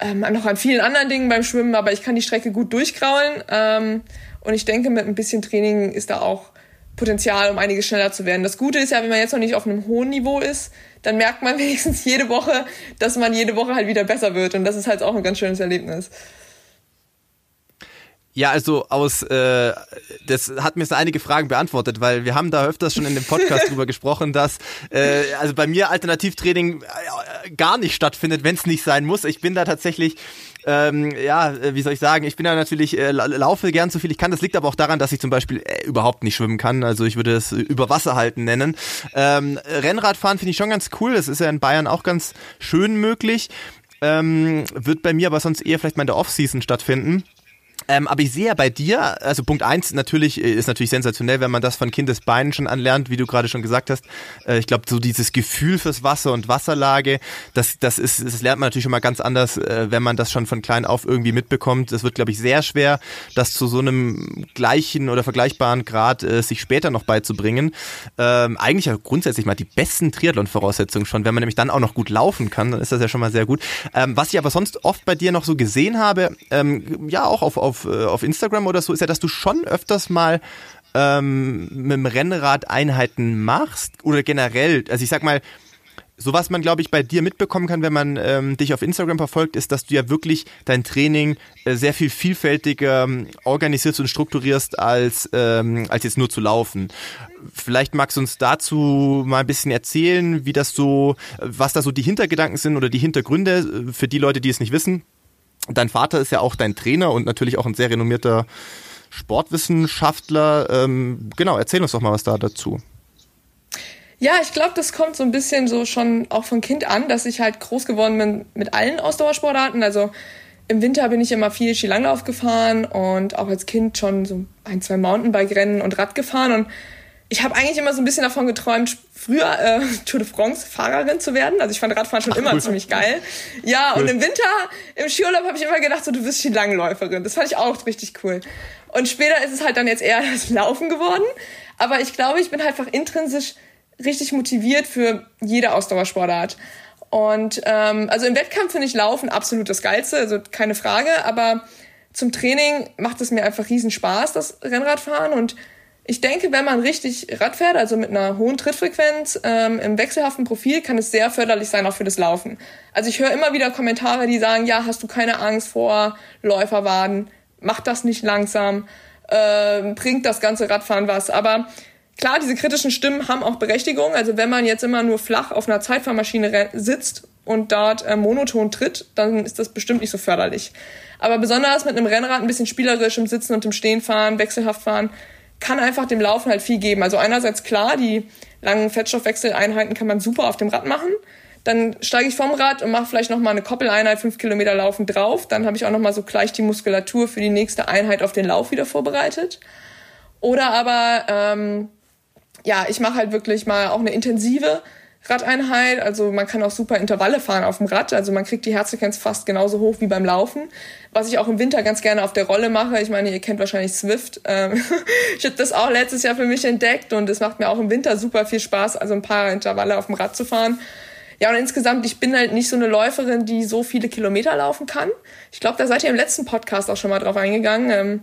ähm, noch an vielen anderen Dingen beim Schwimmen, aber ich kann die Strecke gut durchkraulen. Ähm, und ich denke, mit ein bisschen Training ist da auch Potenzial, um einiges schneller zu werden. Das Gute ist ja, wenn man jetzt noch nicht auf einem hohen Niveau ist, dann merkt man wenigstens jede Woche, dass man jede Woche halt wieder besser wird. Und das ist halt auch ein ganz schönes Erlebnis. Ja, also aus, äh, das hat mir so einige Fragen beantwortet, weil wir haben da öfters schon in dem Podcast drüber gesprochen, dass äh, also bei mir Alternativtraining äh, gar nicht stattfindet, wenn es nicht sein muss. Ich bin da tatsächlich ähm, ja, wie soll ich sagen, ich bin da natürlich, äh, laufe gern so viel ich kann. Das liegt aber auch daran, dass ich zum Beispiel äh, überhaupt nicht schwimmen kann. Also ich würde es über Wasser halten nennen. Ähm, Rennradfahren finde ich schon ganz cool. Das ist ja in Bayern auch ganz schön möglich. Ähm, wird bei mir aber sonst eher vielleicht mal in der Offseason stattfinden. Ähm, aber ich sehe ja bei dir, also Punkt eins natürlich äh, ist natürlich sensationell, wenn man das von Kindesbeinen schon anlernt, wie du gerade schon gesagt hast. Äh, ich glaube, so dieses Gefühl fürs Wasser und Wasserlage, das, das ist, das lernt man natürlich schon mal ganz anders, äh, wenn man das schon von klein auf irgendwie mitbekommt. Es wird, glaube ich, sehr schwer, das zu so einem gleichen oder vergleichbaren Grad äh, sich später noch beizubringen. Ähm, eigentlich ja grundsätzlich mal die besten Triathlon-Voraussetzungen schon. Wenn man nämlich dann auch noch gut laufen kann, dann ist das ja schon mal sehr gut. Ähm, was ich aber sonst oft bei dir noch so gesehen habe, ähm, ja auch auf, auf auf, äh, auf Instagram oder so, ist ja, dass du schon öfters mal ähm, mit dem Rennrad Einheiten machst oder generell, also ich sag mal, so was man, glaube ich, bei dir mitbekommen kann, wenn man ähm, dich auf Instagram verfolgt, ist, dass du ja wirklich dein Training äh, sehr viel vielfältiger ähm, organisierst und strukturierst, als, ähm, als jetzt nur zu laufen. Vielleicht magst du uns dazu mal ein bisschen erzählen, wie das so, was da so die Hintergedanken sind oder die Hintergründe äh, für die Leute, die es nicht wissen. Dein Vater ist ja auch dein Trainer und natürlich auch ein sehr renommierter Sportwissenschaftler. Ähm, genau, erzähl uns doch mal was da dazu. Ja, ich glaube, das kommt so ein bisschen so schon auch von Kind an, dass ich halt groß geworden bin mit allen Ausdauersportarten. Also im Winter bin ich immer viel Skilanglauf gefahren und auch als Kind schon so ein, zwei Mountainbike-Rennen und Rad gefahren. Und ich habe eigentlich immer so ein bisschen davon geträumt, früher äh, Tour de France-Fahrerin zu werden. Also ich fand Radfahren schon Ach, immer cool. ziemlich geil. Ja, cool. und im Winter, im Skiurlaub habe ich immer gedacht, so du wirst Skilangläuferin. Das fand ich auch richtig cool. Und später ist es halt dann jetzt eher das Laufen geworden. Aber ich glaube, ich bin halt einfach intrinsisch richtig motiviert für jede Ausdauersportart. Und ähm, also im Wettkampf finde ich Laufen absolut das Geilste, also keine Frage. Aber zum Training macht es mir einfach riesen Spaß, das Rennradfahren. Und ich denke, wenn man richtig Rad fährt, also mit einer hohen Trittfrequenz ähm, im wechselhaften Profil, kann es sehr förderlich sein auch für das Laufen. Also ich höre immer wieder Kommentare, die sagen, ja, hast du keine Angst vor Läuferwaden, mach das nicht langsam, äh, bringt das ganze Radfahren was. Aber Klar, diese kritischen Stimmen haben auch Berechtigung. Also wenn man jetzt immer nur flach auf einer Zeitfahrmaschine sitzt und dort äh, monoton tritt, dann ist das bestimmt nicht so förderlich. Aber besonders mit einem Rennrad ein bisschen spielerisch im Sitzen und im Stehen fahren, wechselhaft fahren, kann einfach dem Laufen halt viel geben. Also einerseits klar, die langen Fettstoffwechseleinheiten kann man super auf dem Rad machen. Dann steige ich vom Rad und mache vielleicht noch mal eine Koppeleinheit, fünf Kilometer Laufen drauf. Dann habe ich auch noch mal so gleich die Muskulatur für die nächste Einheit auf den Lauf wieder vorbereitet. Oder aber ähm, ja, ich mache halt wirklich mal auch eine intensive Radeinheit. Also man kann auch super Intervalle fahren auf dem Rad. Also man kriegt die Herzfrequenz fast genauso hoch wie beim Laufen. Was ich auch im Winter ganz gerne auf der Rolle mache. Ich meine, ihr kennt wahrscheinlich Swift. Ähm, ich habe das auch letztes Jahr für mich entdeckt und es macht mir auch im Winter super viel Spaß, also ein paar Intervalle auf dem Rad zu fahren. Ja, und insgesamt, ich bin halt nicht so eine Läuferin, die so viele Kilometer laufen kann. Ich glaube, da seid ihr im letzten Podcast auch schon mal drauf eingegangen, ähm,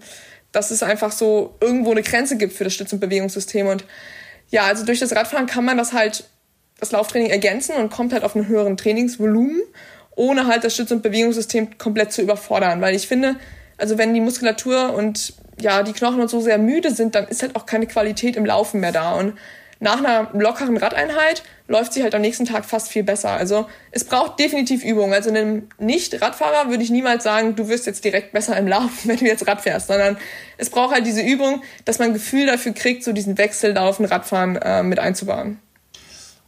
dass es einfach so irgendwo eine Grenze gibt für das Stütz- und Bewegungssystem. Und ja, also durch das Radfahren kann man das halt, das Lauftraining ergänzen und kommt halt auf einen höheren Trainingsvolumen, ohne halt das Stütz- und Bewegungssystem komplett zu überfordern. Weil ich finde, also wenn die Muskulatur und ja, die Knochen und so sehr müde sind, dann ist halt auch keine Qualität im Laufen mehr da. Und nach einer lockeren Radeinheit läuft sie halt am nächsten Tag fast viel besser. Also es braucht definitiv Übung. Also einem Nicht-Radfahrer würde ich niemals sagen, du wirst jetzt direkt besser im Laufen, wenn du jetzt Rad fährst, sondern es braucht halt diese Übung, dass man ein Gefühl dafür kriegt, so diesen Wechsellaufen, Radfahren äh, mit einzubauen.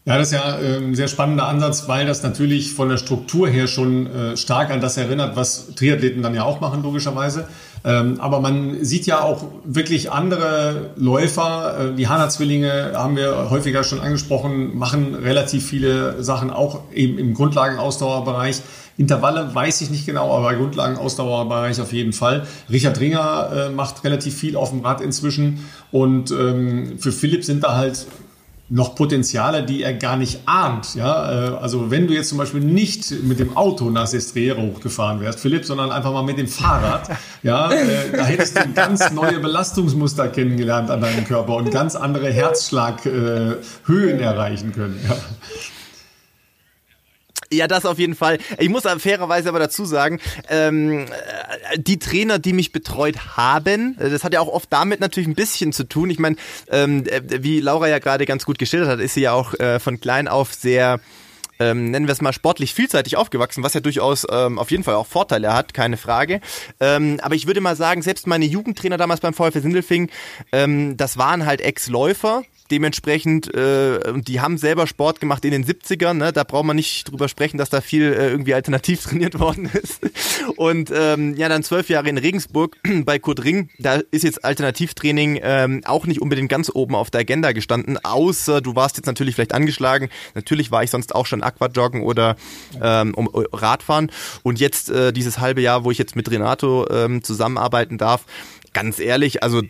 Ja, das ist ja äh, ein sehr spannender Ansatz, weil das natürlich von der Struktur her schon äh, stark an das erinnert, was Triathleten dann ja auch machen, logischerweise. Ähm, aber man sieht ja auch wirklich andere Läufer. Äh, die Hanna-Zwillinge haben wir häufiger schon angesprochen, machen relativ viele Sachen auch eben im Grundlagenausdauerbereich. Intervalle weiß ich nicht genau, aber Grundlagenausdauerbereich auf jeden Fall. Richard Ringer äh, macht relativ viel auf dem Rad inzwischen. Und ähm, für Philipp sind da halt noch Potenziale, die er gar nicht ahnt. Ja? Äh, also wenn du jetzt zum Beispiel nicht mit dem Auto nach Sestriere hochgefahren wärst, Philipp, sondern einfach mal mit dem Fahrrad, ja, äh, da hättest du ganz neue Belastungsmuster kennengelernt an deinem Körper und ganz andere Herzschlaghöhen erreichen können. Ja. Ja, das auf jeden Fall. Ich muss fairerweise aber dazu sagen, ähm, die Trainer, die mich betreut haben, das hat ja auch oft damit natürlich ein bisschen zu tun. Ich meine, ähm, wie Laura ja gerade ganz gut geschildert hat, ist sie ja auch äh, von klein auf sehr ähm, nennen wir es mal sportlich vielseitig aufgewachsen, was ja durchaus ähm, auf jeden Fall auch Vorteile hat, keine Frage. Ähm, aber ich würde mal sagen, selbst meine Jugendtrainer damals beim VfL Sindelfing, ähm, das waren halt Ex-Läufer, dementsprechend, äh, die haben selber Sport gemacht in den 70ern, ne? da braucht man nicht drüber sprechen, dass da viel äh, irgendwie alternativ trainiert worden ist. Und ähm, ja, dann zwölf Jahre in Regensburg bei Kurt Ring, da ist jetzt Alternativtraining ähm, auch nicht unbedingt ganz oben auf der Agenda gestanden, außer du warst jetzt natürlich vielleicht angeschlagen. Natürlich war ich sonst auch schon Aquajoggen oder ähm, um, Radfahren. Und jetzt äh, dieses halbe Jahr, wo ich jetzt mit Renato ähm, zusammenarbeiten darf, ganz ehrlich, also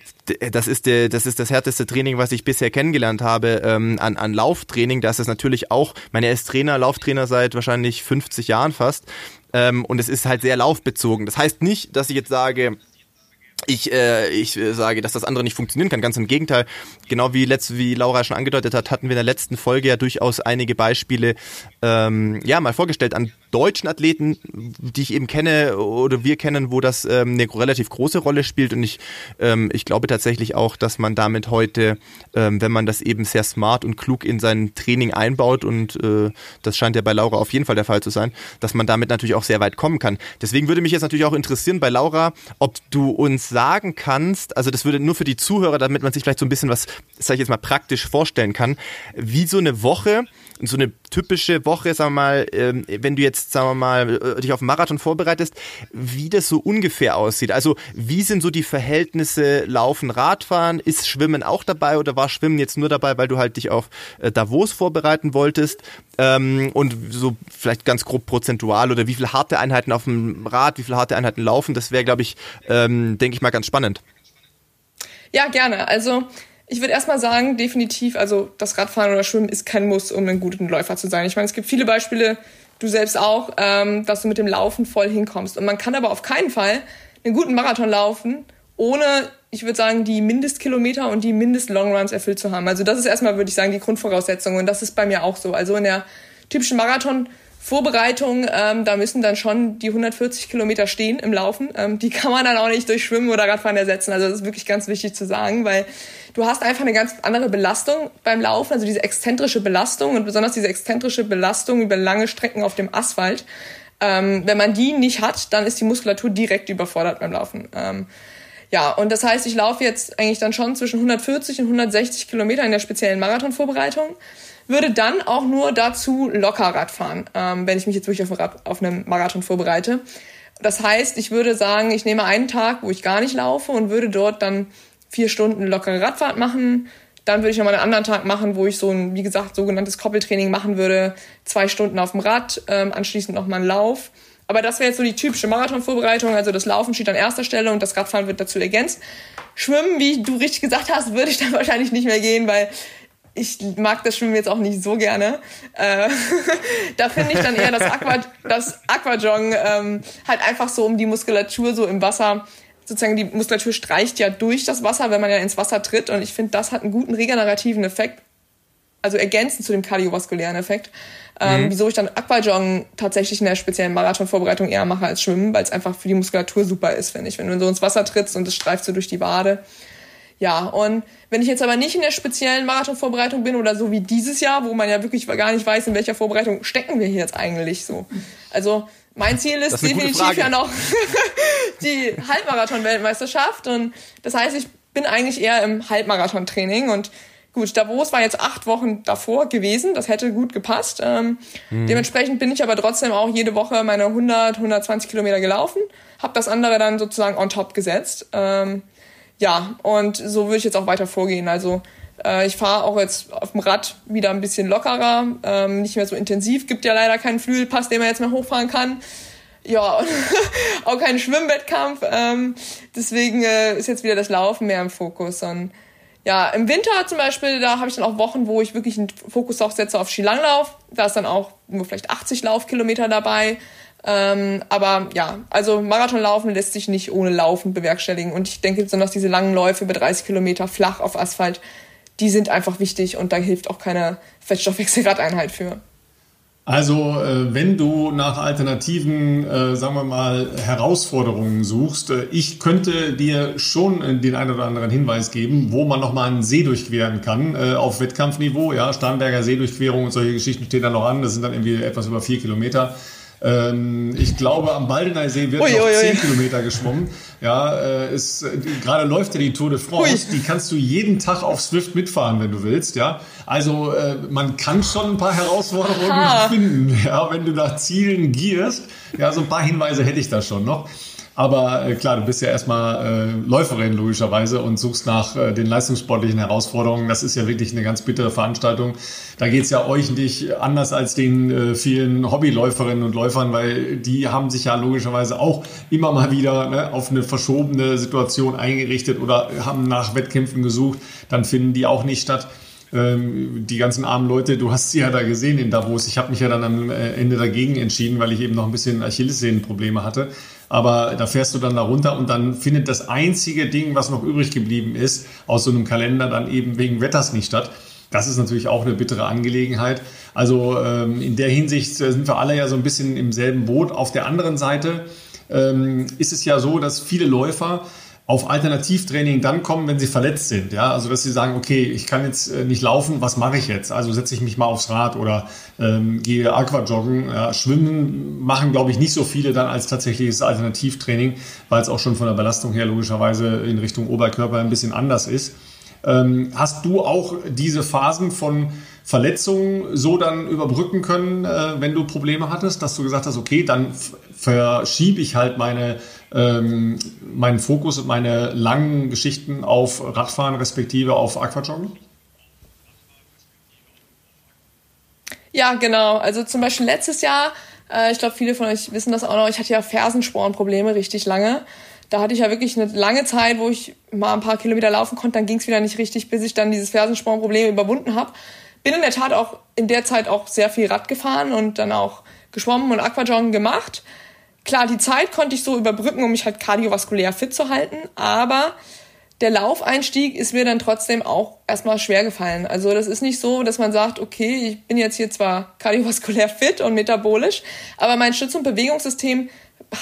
das ist, der, das ist das härteste Training, was ich bisher kennengelernt habe ähm, an, an Lauftraining. Das ist natürlich auch, meine er ist Trainer, Lauftrainer seit wahrscheinlich 50 Jahren fast. Ähm, und es ist halt sehr laufbezogen. Das heißt nicht, dass ich jetzt sage, ich, äh, ich äh, sage, dass das andere nicht funktionieren kann. Ganz im Gegenteil. Genau wie, letzt, wie Laura schon angedeutet hat, hatten wir in der letzten Folge ja durchaus einige Beispiele ähm, ja, mal vorgestellt an deutschen Athleten, die ich eben kenne oder wir kennen, wo das ähm, eine relativ große Rolle spielt. Und ich, ähm, ich glaube tatsächlich auch, dass man damit heute, ähm, wenn man das eben sehr smart und klug in sein Training einbaut, und äh, das scheint ja bei Laura auf jeden Fall der Fall zu sein, dass man damit natürlich auch sehr weit kommen kann. Deswegen würde mich jetzt natürlich auch interessieren bei Laura, ob du uns sagen kannst, also das würde nur für die Zuhörer, damit man sich vielleicht so ein bisschen was, sag ich jetzt mal, praktisch vorstellen kann, wie so eine Woche, so eine typische Woche, sagen wir mal, ähm, wenn du jetzt, sagen wir mal, äh, dich auf einen Marathon vorbereitest, wie das so ungefähr aussieht. Also wie sind so die Verhältnisse Laufen, Radfahren? Ist Schwimmen auch dabei oder war Schwimmen jetzt nur dabei, weil du halt dich auf äh, Davos vorbereiten wolltest? Ähm, und so vielleicht ganz grob prozentual oder wie viele harte Einheiten auf dem Rad, wie viele harte Einheiten laufen, das wäre, glaube ich, ähm, denke ich mal, ganz spannend. Ja, gerne. Also ich würde erstmal sagen, definitiv, also das Radfahren oder Schwimmen ist kein Muss, um ein guter Läufer zu sein. Ich meine, es gibt viele Beispiele, du selbst auch, ähm, dass du mit dem Laufen voll hinkommst. Und man kann aber auf keinen Fall einen guten Marathon laufen, ohne, ich würde sagen, die Mindestkilometer und die Mindest-Longruns erfüllt zu haben. Also das ist erstmal, würde ich sagen, die Grundvoraussetzung. Und das ist bei mir auch so. Also in der typischen Marathon Vorbereitung, ähm, da müssen dann schon die 140 Kilometer stehen im Laufen. Ähm, die kann man dann auch nicht durch Schwimmen oder Radfahren ersetzen. Also das ist wirklich ganz wichtig zu sagen, weil du hast einfach eine ganz andere Belastung beim Laufen, also diese exzentrische Belastung und besonders diese exzentrische Belastung über lange Strecken auf dem Asphalt. Ähm, wenn man die nicht hat, dann ist die Muskulatur direkt überfordert beim Laufen. Ähm, ja, und das heißt, ich laufe jetzt eigentlich dann schon zwischen 140 und 160 Kilometer in der speziellen Marathonvorbereitung würde dann auch nur dazu locker Rad fahren, ähm, wenn ich mich jetzt wirklich auf, auf einen Marathon vorbereite. Das heißt, ich würde sagen, ich nehme einen Tag, wo ich gar nicht laufe und würde dort dann vier Stunden lockere Radfahrt machen. Dann würde ich nochmal einen anderen Tag machen, wo ich so ein, wie gesagt, sogenanntes Koppeltraining machen würde. Zwei Stunden auf dem Rad, ähm, anschließend nochmal einen Lauf. Aber das wäre jetzt so die typische Marathonvorbereitung. Also das Laufen steht an erster Stelle und das Radfahren wird dazu ergänzt. Schwimmen, wie du richtig gesagt hast, würde ich dann wahrscheinlich nicht mehr gehen, weil ich mag das Schwimmen jetzt auch nicht so gerne. Äh, da finde ich dann eher das, Aqua, das Aquajong ähm, halt einfach so um die Muskulatur so im Wasser. Sozusagen die Muskulatur streicht ja durch das Wasser, wenn man ja ins Wasser tritt. Und ich finde, das hat einen guten regenerativen Effekt. Also ergänzend zu dem kardiovaskulären Effekt. Ähm, mhm. Wieso ich dann Aquajong tatsächlich in der speziellen Marathonvorbereitung eher mache als Schwimmen, weil es einfach für die Muskulatur super ist, finde ich. Wenn du so ins Wasser trittst und es streift so durch die Wade. Ja, und wenn ich jetzt aber nicht in der speziellen Marathonvorbereitung bin oder so wie dieses Jahr, wo man ja wirklich gar nicht weiß, in welcher Vorbereitung stecken wir hier jetzt eigentlich so. Also mein Ziel ist, ist definitiv ja noch die Halbmarathon-Weltmeisterschaft und das heißt, ich bin eigentlich eher im Halbmarathon-Training und gut, Davos war jetzt acht Wochen davor gewesen, das hätte gut gepasst. Ähm, hm. Dementsprechend bin ich aber trotzdem auch jede Woche meine 100, 120 Kilometer gelaufen, habe das andere dann sozusagen on top gesetzt. Ähm, ja, und so würde ich jetzt auch weiter vorgehen. Also äh, ich fahre auch jetzt auf dem Rad wieder ein bisschen lockerer, ähm, nicht mehr so intensiv. Gibt ja leider keinen Flügelpass, den man jetzt mehr hochfahren kann. Ja, auch keinen Schwimmwettkampf. Ähm, deswegen äh, ist jetzt wieder das Laufen mehr im Fokus. Und ja, im Winter zum Beispiel, da habe ich dann auch Wochen, wo ich wirklich einen Fokus auch setze auf Skilanglauf. Da ist dann auch nur vielleicht 80 Laufkilometer dabei. Ähm, aber ja, also Marathonlaufen lässt sich nicht ohne Laufen bewerkstelligen. Und ich denke besonders diese langen Läufe über 30 Kilometer flach auf Asphalt, die sind einfach wichtig und da hilft auch keine Fettstoffwechselradeinheit für. Also, äh, wenn du nach alternativen, äh, sagen wir mal, Herausforderungen suchst, äh, ich könnte dir schon den einen oder anderen Hinweis geben, wo man nochmal einen See durchqueren kann, auf Wettkampfniveau. Ja, Starnberger Seedurchquerung und solche Geschichten stehen da noch an. Das sind dann irgendwie etwas über vier Kilometer. Ähm, ich glaube, am Baldeneysee wird ui, noch ui, 10 ui. Kilometer geschwommen. Ja, äh, ist, äh, gerade läuft ja die Tour de France. Die kannst du jeden Tag auf Swift mitfahren, wenn du willst. Ja, also äh, man kann schon ein paar Herausforderungen Aha. finden, ja, wenn du nach Zielen gierst. Ja, so ein paar Hinweise hätte ich da schon noch. Aber äh, klar, du bist ja erstmal äh, Läuferin logischerweise und suchst nach äh, den leistungssportlichen Herausforderungen. Das ist ja wirklich eine ganz bittere Veranstaltung. Da geht's ja euch nicht anders als den äh, vielen Hobbyläuferinnen und Läufern, weil die haben sich ja logischerweise auch immer mal wieder ne, auf eine verschobene Situation eingerichtet oder haben nach Wettkämpfen gesucht. Dann finden die auch nicht statt. Ähm, die ganzen armen Leute, du hast sie ja da gesehen in Davos. Ich habe mich ja dann am äh, Ende dagegen entschieden, weil ich eben noch ein bisschen Achillessehnenprobleme hatte. Aber da fährst du dann da runter und dann findet das einzige Ding, was noch übrig geblieben ist, aus so einem Kalender dann eben wegen Wetters nicht statt. Das ist natürlich auch eine bittere Angelegenheit. Also ähm, in der Hinsicht äh, sind wir alle ja so ein bisschen im selben Boot. Auf der anderen Seite ähm, ist es ja so, dass viele Läufer auf Alternativtraining dann kommen, wenn sie verletzt sind. Ja, also dass sie sagen, okay, ich kann jetzt äh, nicht laufen, was mache ich jetzt? Also setze ich mich mal aufs Rad oder ähm, gehe Aquajoggen. Ja, Schwimmen machen, glaube ich, nicht so viele dann als tatsächliches Alternativtraining, weil es auch schon von der Belastung her logischerweise in Richtung Oberkörper ein bisschen anders ist. Ähm, hast du auch diese Phasen von Verletzungen so dann überbrücken können, äh, wenn du Probleme hattest, dass du gesagt hast, okay, dann verschiebe ich halt meine, ähm, meinen Fokus und meine langen Geschichten auf Radfahren respektive auf Aquajoggen? Ja, genau. Also zum Beispiel letztes Jahr, äh, ich glaube, viele von euch wissen das auch noch, ich hatte ja Fersenspornprobleme richtig lange. Da hatte ich ja wirklich eine lange Zeit, wo ich mal ein paar Kilometer laufen konnte, dann ging es wieder nicht richtig, bis ich dann dieses Fersenspornproblem überwunden habe bin in der Tat auch in der Zeit auch sehr viel Rad gefahren und dann auch geschwommen und Aquajoggen gemacht. Klar, die Zeit konnte ich so überbrücken, um mich halt kardiovaskulär fit zu halten, aber der Laufeinstieg ist mir dann trotzdem auch erstmal schwer gefallen. Also das ist nicht so, dass man sagt, okay, ich bin jetzt hier zwar kardiovaskulär fit und metabolisch, aber mein Stütz- und Bewegungssystem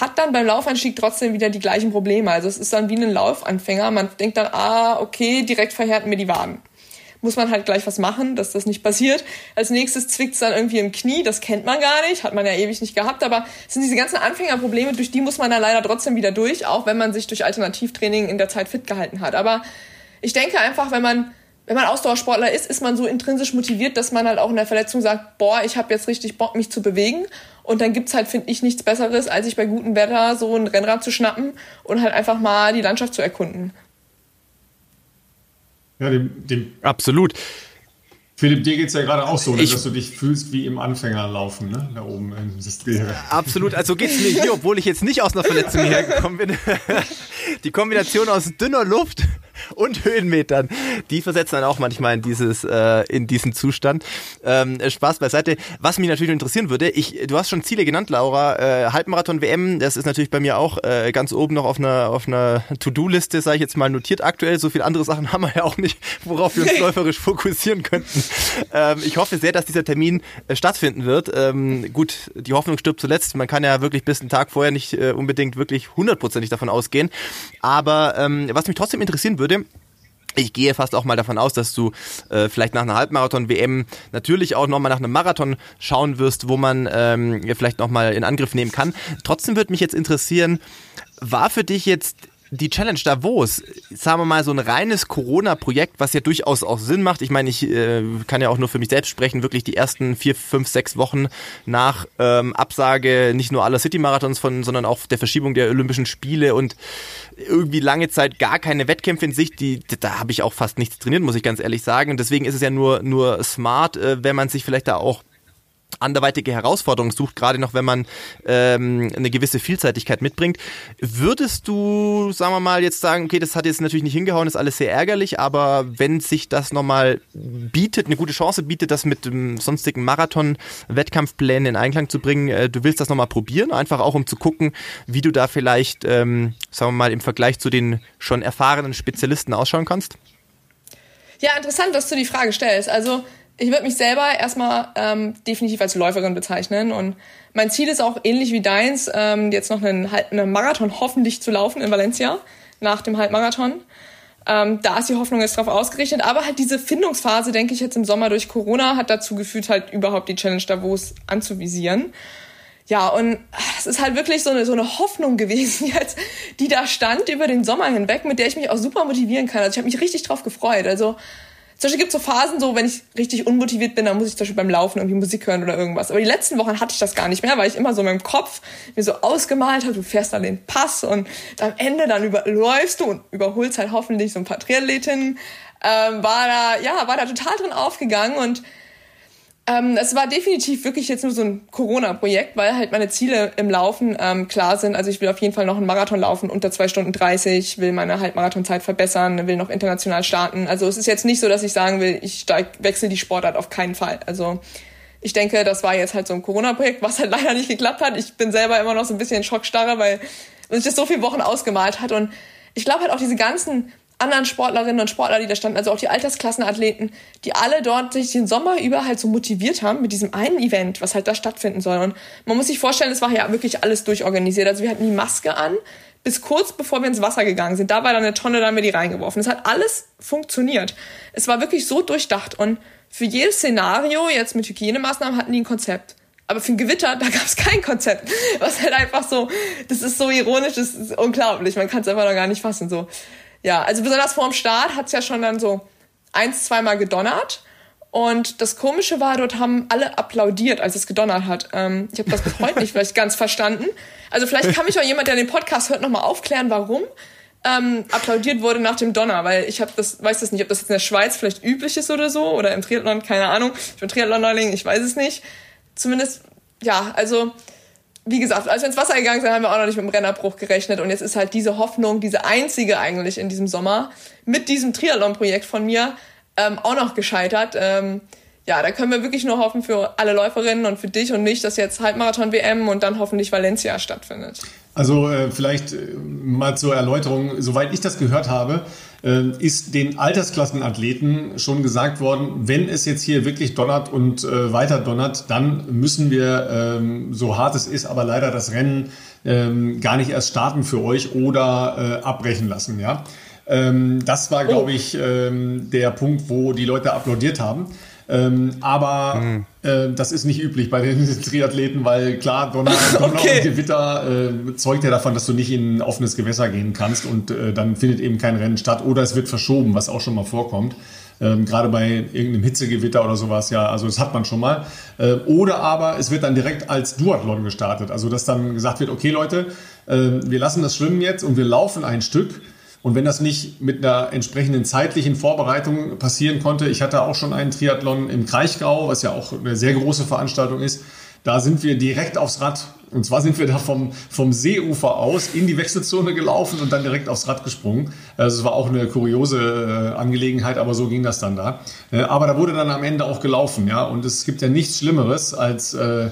hat dann beim Laufeinstieg trotzdem wieder die gleichen Probleme. Also es ist dann wie ein Laufanfänger. Man denkt dann, ah, okay, direkt verhärten mir die Waden muss man halt gleich was machen, dass das nicht passiert. Als nächstes zwickt es dann irgendwie im Knie, das kennt man gar nicht, hat man ja ewig nicht gehabt, aber es sind diese ganzen Anfängerprobleme, durch die muss man dann leider trotzdem wieder durch, auch wenn man sich durch Alternativtraining in der Zeit fit gehalten hat. Aber ich denke einfach, wenn man wenn man Ausdauersportler ist, ist man so intrinsisch motiviert, dass man halt auch in der Verletzung sagt, boah, ich habe jetzt richtig Bock, mich zu bewegen. Und dann gibt's halt, finde ich, nichts Besseres, als sich bei gutem Wetter so ein Rennrad zu schnappen und halt einfach mal die Landschaft zu erkunden. Ja, dem, dem Absolut. Philipp, dir geht es ja gerade auch so, ne, dass du dich fühlst wie im Anfängerlaufen, ne? Da oben im System. Absolut, also geht es mir hier, obwohl ich jetzt nicht aus einer Verletzung hergekommen bin. Die Kombination aus dünner Luft und Höhenmetern, die versetzen dann auch manchmal in dieses, äh, in diesen Zustand. Ähm, Spaß beiseite. Was mich natürlich interessieren würde, ich, du hast schon Ziele genannt, Laura. Äh, Halbmarathon WM, das ist natürlich bei mir auch äh, ganz oben noch auf einer auf einer To-Do-Liste, sage ich jetzt mal, notiert aktuell. So viele andere Sachen haben wir ja auch nicht, worauf wir uns läuferisch fokussieren könnten. Ähm, ich hoffe sehr, dass dieser Termin äh, stattfinden wird. Ähm, gut, die Hoffnung stirbt zuletzt. Man kann ja wirklich bis einen Tag vorher nicht äh, unbedingt wirklich hundertprozentig davon ausgehen. Aber ähm, was mich trotzdem interessieren würde, ich gehe fast auch mal davon aus, dass du äh, vielleicht nach einer Halbmarathon-WM natürlich auch nochmal nach einem Marathon schauen wirst, wo man ähm, vielleicht nochmal in Angriff nehmen kann. Trotzdem würde mich jetzt interessieren, war für dich jetzt die Challenge Davos, sagen wir mal, so ein reines Corona-Projekt, was ja durchaus auch Sinn macht. Ich meine, ich äh, kann ja auch nur für mich selbst sprechen, wirklich die ersten vier, fünf, sechs Wochen nach ähm, Absage nicht nur aller City-Marathons, von, sondern auch der Verschiebung der Olympischen Spiele und irgendwie lange Zeit gar keine Wettkämpfe in sich. Die, da habe ich auch fast nichts trainiert, muss ich ganz ehrlich sagen. Und deswegen ist es ja nur, nur smart, äh, wenn man sich vielleicht da auch anderweitige Herausforderungen sucht, gerade noch wenn man ähm, eine gewisse Vielseitigkeit mitbringt. Würdest du, sagen wir mal, jetzt sagen, okay, das hat jetzt natürlich nicht hingehauen, ist alles sehr ärgerlich, aber wenn sich das nochmal bietet, eine gute Chance bietet, das mit dem sonstigen Marathon-Wettkampfplänen in Einklang zu bringen, äh, du willst das nochmal probieren, einfach auch um zu gucken, wie du da vielleicht, ähm, sagen wir mal, im Vergleich zu den schon erfahrenen Spezialisten ausschauen kannst? Ja, interessant, dass du die Frage stellst. Also ich würde mich selber erstmal ähm, definitiv als Läuferin bezeichnen und mein Ziel ist auch ähnlich wie deins, ähm, jetzt noch einen, einen Marathon hoffentlich zu laufen in Valencia nach dem Halbmarathon. Ähm, da ist die Hoffnung jetzt drauf ausgerichtet, aber halt diese Findungsphase, denke ich jetzt im Sommer durch Corona, hat dazu geführt, halt überhaupt die Challenge Davos anzuvisieren. Ja, und es ist halt wirklich so eine, so eine Hoffnung gewesen jetzt, die da stand über den Sommer hinweg, mit der ich mich auch super motivieren kann. Also ich habe mich richtig drauf gefreut. Also zum Beispiel gibt es so Phasen, so wenn ich richtig unmotiviert bin, dann muss ich zum Beispiel beim Laufen irgendwie Musik hören oder irgendwas. Aber die letzten Wochen hatte ich das gar nicht mehr, weil ich immer so in meinem Kopf mir so ausgemalt habe, du fährst dann den Pass und am Ende dann überläufst du und überholst halt hoffentlich so ein paar Triathletinnen. Ähm, war da, ja, war da total drin aufgegangen und Ähm, es war definitiv wirklich jetzt nur so ein Corona-Projekt, weil halt meine Ziele im Laufen ähm, klar sind. Also ich will auf jeden Fall noch einen Marathon laufen unter zwei Stunden 30, will meine Halbmarathonzeit verbessern, will noch international starten. Also es ist jetzt nicht so, dass ich sagen will, ich wechsle die Sportart auf keinen Fall. Also ich denke, das war jetzt halt so ein Corona-Projekt, was halt leider nicht geklappt hat. Ich bin selber immer noch so ein bisschen Schockstarre, weil sich das so viele Wochen ausgemalt hat. Und ich glaube halt auch diese ganzen anderen Sportlerinnen und Sportler, die da standen, also auch die Altersklassenathleten, die alle dort sich den Sommer über halt so motiviert haben mit diesem einen Event, was halt da stattfinden soll. Und man muss sich vorstellen, es war ja wirklich alles durchorganisiert. Also wir hatten die Maske an, bis kurz bevor wir ins Wasser gegangen sind. Da war dann eine Tonne, da haben wir die reingeworfen. Es hat alles funktioniert. Es war wirklich so durchdacht. Und für jedes Szenario, jetzt mit Hygienemaßnahmen, hatten die ein Konzept. Aber für ein Gewitter, da gab es kein Konzept. Was halt einfach so, das ist so ironisch, das ist unglaublich. Man kann es einfach noch gar nicht fassen. So ja, also besonders vorm Start hat's ja schon dann so eins, zweimal gedonnert. Und das Komische war, dort haben alle applaudiert, als es gedonnert hat. Ähm, ich habe das bis heute nicht vielleicht ganz verstanden. Also vielleicht kann mich auch jemand, der den Podcast hört, nochmal aufklären, warum ähm, applaudiert wurde nach dem Donner, weil ich habe das, weiß das nicht, ob das jetzt in der Schweiz vielleicht üblich ist oder so oder im Triathlon, keine Ahnung. Ich bin Triathlon-Neuling, ich weiß es nicht. Zumindest, ja, also wie gesagt, als wir ins Wasser gegangen sind, haben wir auch noch nicht mit dem Rennerbruch gerechnet. Und jetzt ist halt diese Hoffnung, diese einzige eigentlich in diesem Sommer, mit diesem Triathlon-Projekt von mir ähm, auch noch gescheitert. Ähm, ja, da können wir wirklich nur hoffen für alle Läuferinnen und für dich und mich, dass jetzt Halbmarathon-WM und dann hoffentlich Valencia stattfindet. Also äh, vielleicht äh, mal zur Erläuterung, soweit ich das gehört habe, äh, ist den Altersklassenathleten schon gesagt worden, wenn es jetzt hier wirklich donnert und äh, weiter donnert, dann müssen wir, ähm, so hart es ist, aber leider das Rennen ähm, gar nicht erst starten für euch oder äh, abbrechen lassen. Ja? Ähm, das war, glaube oh. ich, ähm, der Punkt, wo die Leute applaudiert haben. Ähm, aber mhm. äh, das ist nicht üblich bei den Triathleten, weil klar, Donner, Donner okay. und Gewitter äh, zeugt ja davon, dass du nicht in ein offenes Gewässer gehen kannst und äh, dann findet eben kein Rennen statt oder es wird verschoben, was auch schon mal vorkommt. Ähm, gerade bei irgendeinem Hitzegewitter oder sowas, ja, also das hat man schon mal. Äh, oder aber es wird dann direkt als Duathlon gestartet, also dass dann gesagt wird, okay Leute, äh, wir lassen das Schwimmen jetzt und wir laufen ein Stück und wenn das nicht mit einer entsprechenden zeitlichen Vorbereitung passieren konnte, ich hatte auch schon einen Triathlon im Kraichgau, was ja auch eine sehr große Veranstaltung ist, da sind wir direkt aufs Rad. Und zwar sind wir da vom, vom Seeufer aus in die Wechselzone gelaufen und dann direkt aufs Rad gesprungen. Also es war auch eine kuriose äh, Angelegenheit, aber so ging das dann da. Äh, aber da wurde dann am Ende auch gelaufen, ja. Und es gibt ja nichts Schlimmeres als äh,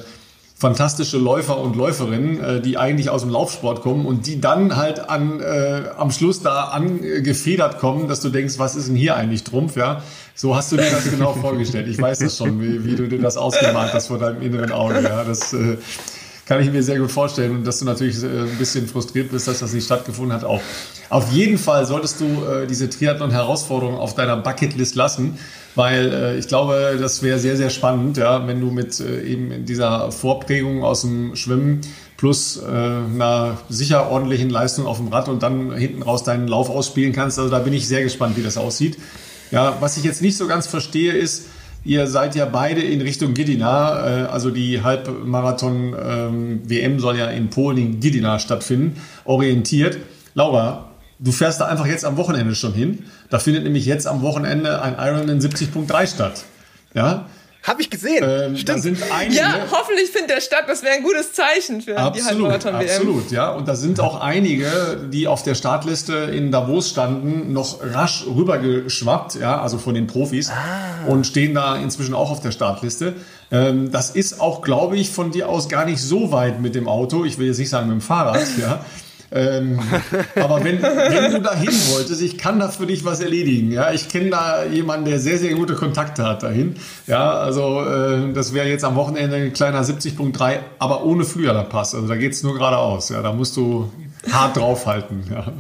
fantastische Läufer und Läuferinnen, äh, die eigentlich aus dem Laufsport kommen und die dann halt an, äh, am Schluss da angefedert kommen, dass du denkst, was ist denn hier eigentlich Trumpf, ja? So hast du dir das genau vorgestellt. Ich weiß das schon, wie, wie du dir das ausgemalt hast vor deinem inneren Auge, ja? Das äh, kann ich mir sehr gut vorstellen und dass du natürlich äh, ein bisschen frustriert bist, dass das nicht stattgefunden hat auch. Auf jeden Fall solltest du äh, diese Triathlon-Herausforderung auf deiner Bucketlist lassen weil äh, ich glaube, das wäre sehr, sehr spannend, ja, wenn du mit äh, eben dieser Vorprägung aus dem Schwimmen plus äh, einer sicher ordentlichen Leistung auf dem Rad und dann hinten raus deinen Lauf ausspielen kannst. Also da bin ich sehr gespannt, wie das aussieht. Ja, was ich jetzt nicht so ganz verstehe, ist, ihr seid ja beide in Richtung Gidina, äh, also die Halbmarathon-WM ähm, soll ja in Polen in Gidina stattfinden, orientiert. Laura, du fährst da einfach jetzt am Wochenende schon hin. Da findet nämlich jetzt am Wochenende ein Ironman 70.3 statt. Ja. Habe ich gesehen. Ähm, Stimmt. sind einige, ja, hoffentlich findet der statt. Das wäre ein gutes Zeichen für absolut, die Halbmarathon-WM. Absolut, ja. Und da sind auch einige, die auf der Startliste in Davos standen, noch rasch rübergeschwappt, ja, also von den Profis ah. und stehen da inzwischen auch auf der Startliste. Ähm, das ist auch, glaube ich, von dir aus gar nicht so weit mit dem Auto. Ich will jetzt nicht sagen mit dem Fahrrad, ja. Ähm, aber wenn, wenn du dahin wolltest, ich kann da für dich was erledigen. Ja, ich kenne da jemanden, der sehr, sehr gute Kontakte hat dahin. Ja, also äh, das wäre jetzt am Wochenende ein kleiner 70.3, aber ohne Frühjahrpass. Also da geht es nur geradeaus. Ja, da musst du hart draufhalten. Ja.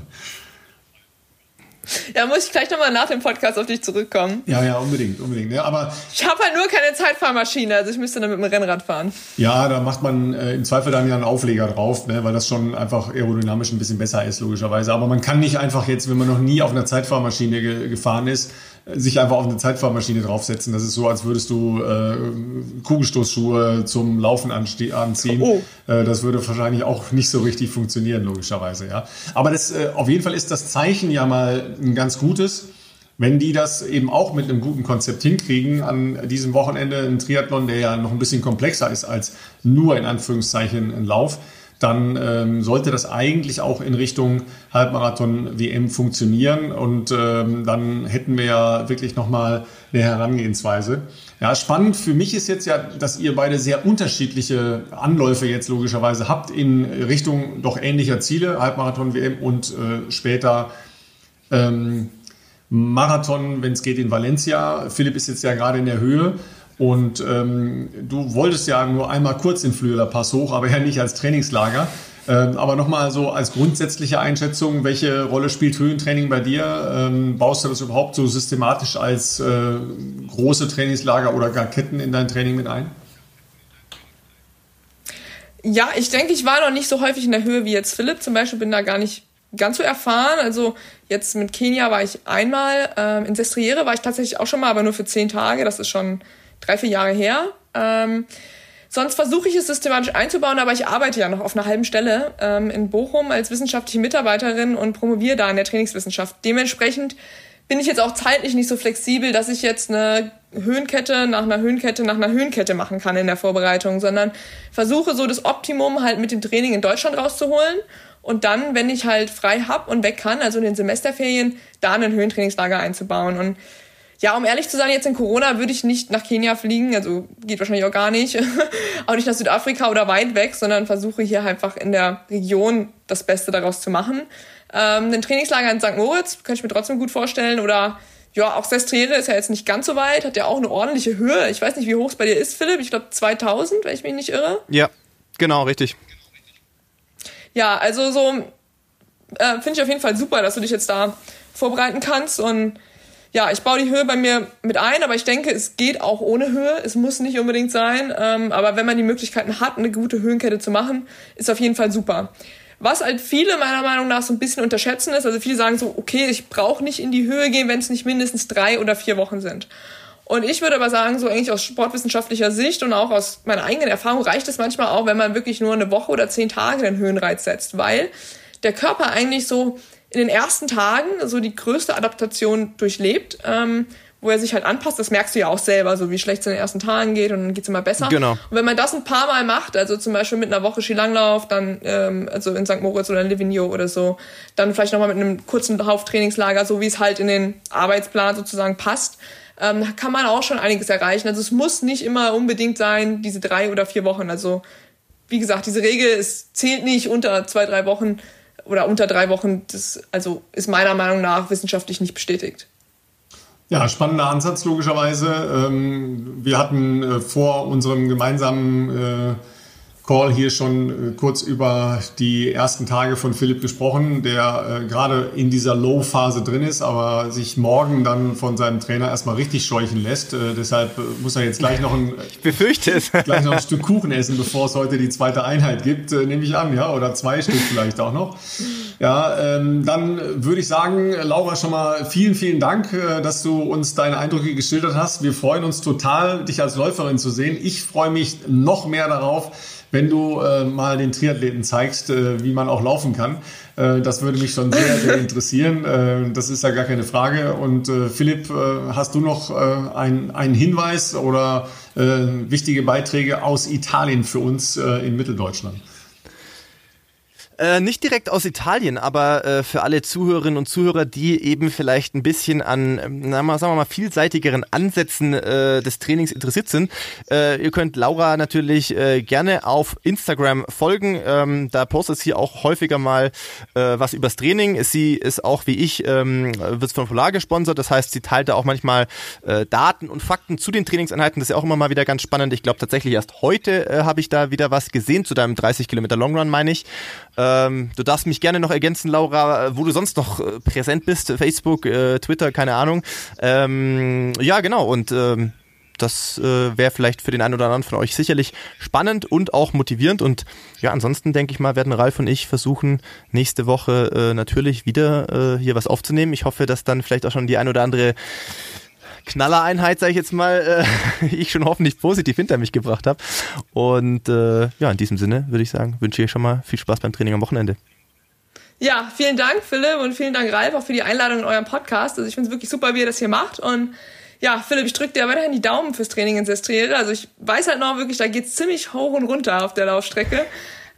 Ja, muss ich gleich nochmal nach dem Podcast auf dich zurückkommen. Ja, ja, unbedingt, unbedingt. Ja, aber ich habe halt nur keine Zeitfahrmaschine, also ich müsste dann mit dem Rennrad fahren. Ja, da macht man äh, im Zweifel dann ja einen Aufleger drauf, ne, weil das schon einfach aerodynamisch ein bisschen besser ist, logischerweise. Aber man kann nicht einfach jetzt, wenn man noch nie auf einer Zeitfahrmaschine ge gefahren ist, sich einfach auf eine Zeitfahrmaschine draufsetzen. Das ist so, als würdest du äh, Kugelstoßschuhe zum Laufen anziehen. Oh. Äh, das würde wahrscheinlich auch nicht so richtig funktionieren, logischerweise. Ja. Aber das, äh, auf jeden Fall ist das Zeichen ja mal ein ganz gutes. Wenn die das eben auch mit einem guten Konzept hinkriegen, an diesem Wochenende ein Triathlon, der ja noch ein bisschen komplexer ist als nur in Anführungszeichen ein Lauf, dann ähm, sollte das eigentlich auch in Richtung Halbmarathon-WM funktionieren und ähm, dann hätten wir ja wirklich nochmal eine Herangehensweise. Ja, spannend für mich ist jetzt ja, dass ihr beide sehr unterschiedliche Anläufe jetzt logischerweise habt in Richtung doch ähnlicher Ziele, Halbmarathon-WM und äh, später ähm, Marathon, wenn es geht, in Valencia. Philipp ist jetzt ja gerade in der Höhe. Und ähm, du wolltest ja nur einmal kurz den Flügeler Pass hoch, aber ja nicht als Trainingslager. Ähm, aber nochmal so als grundsätzliche Einschätzung, welche Rolle spielt Höhentraining bei dir? Ähm, baust du das überhaupt so systematisch als äh, große Trainingslager oder gar Ketten in dein Training mit ein? Ja, ich denke, ich war noch nicht so häufig in der Höhe wie jetzt Philipp. Zum Beispiel bin da gar nicht ganz so erfahren. Also jetzt mit Kenia war ich einmal. Ähm, in Sestriere war ich tatsächlich auch schon mal, aber nur für zehn Tage. Das ist schon drei, vier Jahre her. Ähm, sonst versuche ich es systematisch einzubauen, aber ich arbeite ja noch auf einer halben Stelle ähm, in Bochum als wissenschaftliche Mitarbeiterin und promoviere da in der Trainingswissenschaft. Dementsprechend bin ich jetzt auch zeitlich nicht so flexibel, dass ich jetzt eine Höhenkette nach einer Höhenkette nach einer Höhenkette machen kann in der Vorbereitung, sondern versuche so das Optimum halt mit dem Training in Deutschland rauszuholen und dann, wenn ich halt frei hab und weg kann, also in den Semesterferien, da ein Höhentrainingslager einzubauen. Und ja, um ehrlich zu sein, jetzt in Corona würde ich nicht nach Kenia fliegen, also geht wahrscheinlich auch gar nicht, auch nicht nach Südafrika oder weit weg, sondern versuche hier einfach in der Region das Beste daraus zu machen. Ähm, ein Trainingslager in St. Moritz könnte ich mir trotzdem gut vorstellen oder ja, auch Sestriere ist ja jetzt nicht ganz so weit, hat ja auch eine ordentliche Höhe. Ich weiß nicht, wie hoch es bei dir ist, Philipp. Ich glaube 2000, wenn ich mich nicht irre. Ja, genau, richtig. Ja, also so äh, finde ich auf jeden Fall super, dass du dich jetzt da vorbereiten kannst und ja, ich baue die Höhe bei mir mit ein, aber ich denke, es geht auch ohne Höhe. Es muss nicht unbedingt sein. Ähm, aber wenn man die Möglichkeiten hat, eine gute Höhenkette zu machen, ist auf jeden Fall super. Was halt viele meiner Meinung nach so ein bisschen unterschätzen ist, also viele sagen so, okay, ich brauche nicht in die Höhe gehen, wenn es nicht mindestens drei oder vier Wochen sind. Und ich würde aber sagen, so eigentlich aus sportwissenschaftlicher Sicht und auch aus meiner eigenen Erfahrung reicht es manchmal auch, wenn man wirklich nur eine Woche oder zehn Tage den Höhenreiz setzt, weil der Körper eigentlich so in den ersten Tagen so die größte Adaptation durchlebt, ähm, wo er sich halt anpasst. Das merkst du ja auch selber, so wie schlecht es in den ersten Tagen geht und dann geht's immer besser. Genau. Und wenn man das ein paar Mal macht, also zum Beispiel mit einer Woche Skilanglauf, dann ähm, also in St. Moritz oder in Livigno oder so, dann vielleicht nochmal mit einem kurzen Lauftrainingslager, so wie es halt in den Arbeitsplan sozusagen passt, ähm, kann man auch schon einiges erreichen. Also es muss nicht immer unbedingt sein, diese drei oder vier Wochen. Also wie gesagt, diese Regel, es zählt nicht unter zwei, drei Wochen oder unter drei Wochen, das also ist meiner Meinung nach wissenschaftlich nicht bestätigt. Ja, spannender Ansatz logischerweise. Ähm, wir hatten äh, vor unserem gemeinsamen äh, Call hier schon äh, kurz über die ersten Tage von Philipp gesprochen, der äh, gerade in dieser Low-Phase drin ist, aber sich morgen dann von seinem Trainer erstmal richtig scheuchen lässt. Äh, deshalb äh, muss er jetzt gleich noch ein, ich befürchte es. gleich noch ein Stück Kuchen essen, bevor es heute die zweite Einheit gibt, äh, nehme ich an, ja, oder zwei Stück vielleicht auch noch. Ja, ähm, dann würde ich sagen, Laura, schon mal vielen, vielen Dank, äh, dass du uns deine Eindrücke geschildert hast. Wir freuen uns total, dich als Läuferin zu sehen. Ich freue mich noch mehr darauf, wenn du äh, mal den Triathleten zeigst, äh, wie man auch laufen kann. Äh, das würde mich schon sehr, sehr interessieren. Äh, das ist ja gar keine Frage. Und äh, Philipp, äh, hast du noch ein, einen Hinweis oder wichtige Beiträge aus Italien für uns in Mitteldeutschland? Äh, nicht direkt aus Italien, aber äh, für alle Zuhörerinnen und Zuhörer, die eben vielleicht ein bisschen an, na mal, sagen wir mal, vielseitigeren Ansätzen äh, des Trainings interessiert sind. Äh, ihr könnt Laura natürlich äh, gerne auf Instagram folgen. Ähm, da postet sie auch häufiger mal was übers Training. Sie ist auch wie ich, ähm, wird von Polar gesponsert. Das heißt, sie teilt da auch manchmal Daten und Fakten zu den Trainingseinheiten. Das ist ja auch immer mal wieder ganz spannend. Ich glaube tatsächlich erst heute habe ich da wieder was gesehen zu deinem 30 Kilometer Longrun, meine ich. Ähm, du darfst mich gerne noch ergänzen, Laura, wo du sonst noch äh, präsent bist. Facebook, äh, Twitter, keine Ahnung. Ähm, ja, genau. Und ähm, das äh, wäre vielleicht für den einen oder anderen von euch sicherlich spannend und auch motivierend. Und ja, ansonsten denke ich mal, werden Ralf und ich versuchen, nächste Woche äh, natürlich wieder äh, hier was aufzunehmen. Ich hoffe, dass dann vielleicht auch schon die ein oder andere Knallereinheit, sage ich jetzt mal, äh, ich schon hoffentlich positiv hinter mich gebracht habe. Und äh, ja, in diesem Sinne würde ich sagen, wünsche ich schon mal viel Spaß beim Training am Wochenende. Ja, vielen Dank, Philipp, und vielen Dank, Ralf, auch für die Einladung in eurem Podcast. Also ich finde es wirklich super, wie ihr das hier macht. Und ja, Philipp, ich drücke dir weiterhin die Daumen fürs Training in Sestriere. Also ich weiß halt noch wirklich, da geht's ziemlich hoch und runter auf der Laufstrecke.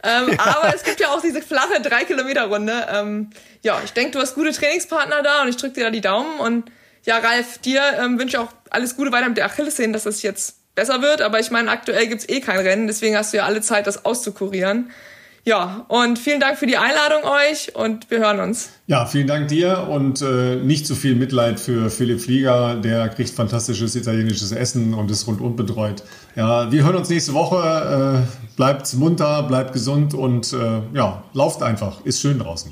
ähm, aber es gibt ja auch diese flache 3-Kilometer-Runde. Ähm, ja, ich denke, du hast gute Trainingspartner da und ich drücke dir da die Daumen. Und ja, Ralf, dir ähm, wünsche ich auch alles Gute weiter mit der Achillessehne, dass das jetzt besser wird. Aber ich meine, aktuell gibt's eh kein Rennen, deswegen hast du ja alle Zeit, das auszukurieren. Ja, und vielen Dank für die Einladung euch und wir hören uns. Ja, vielen Dank dir und äh, nicht zu viel Mitleid für Philipp Flieger. Der kriegt fantastisches italienisches Essen und ist rundum betreut. Ja, wir hören uns nächste Woche. Äh, bleibt munter, bleibt gesund und äh, ja, lauft einfach. Ist schön draußen.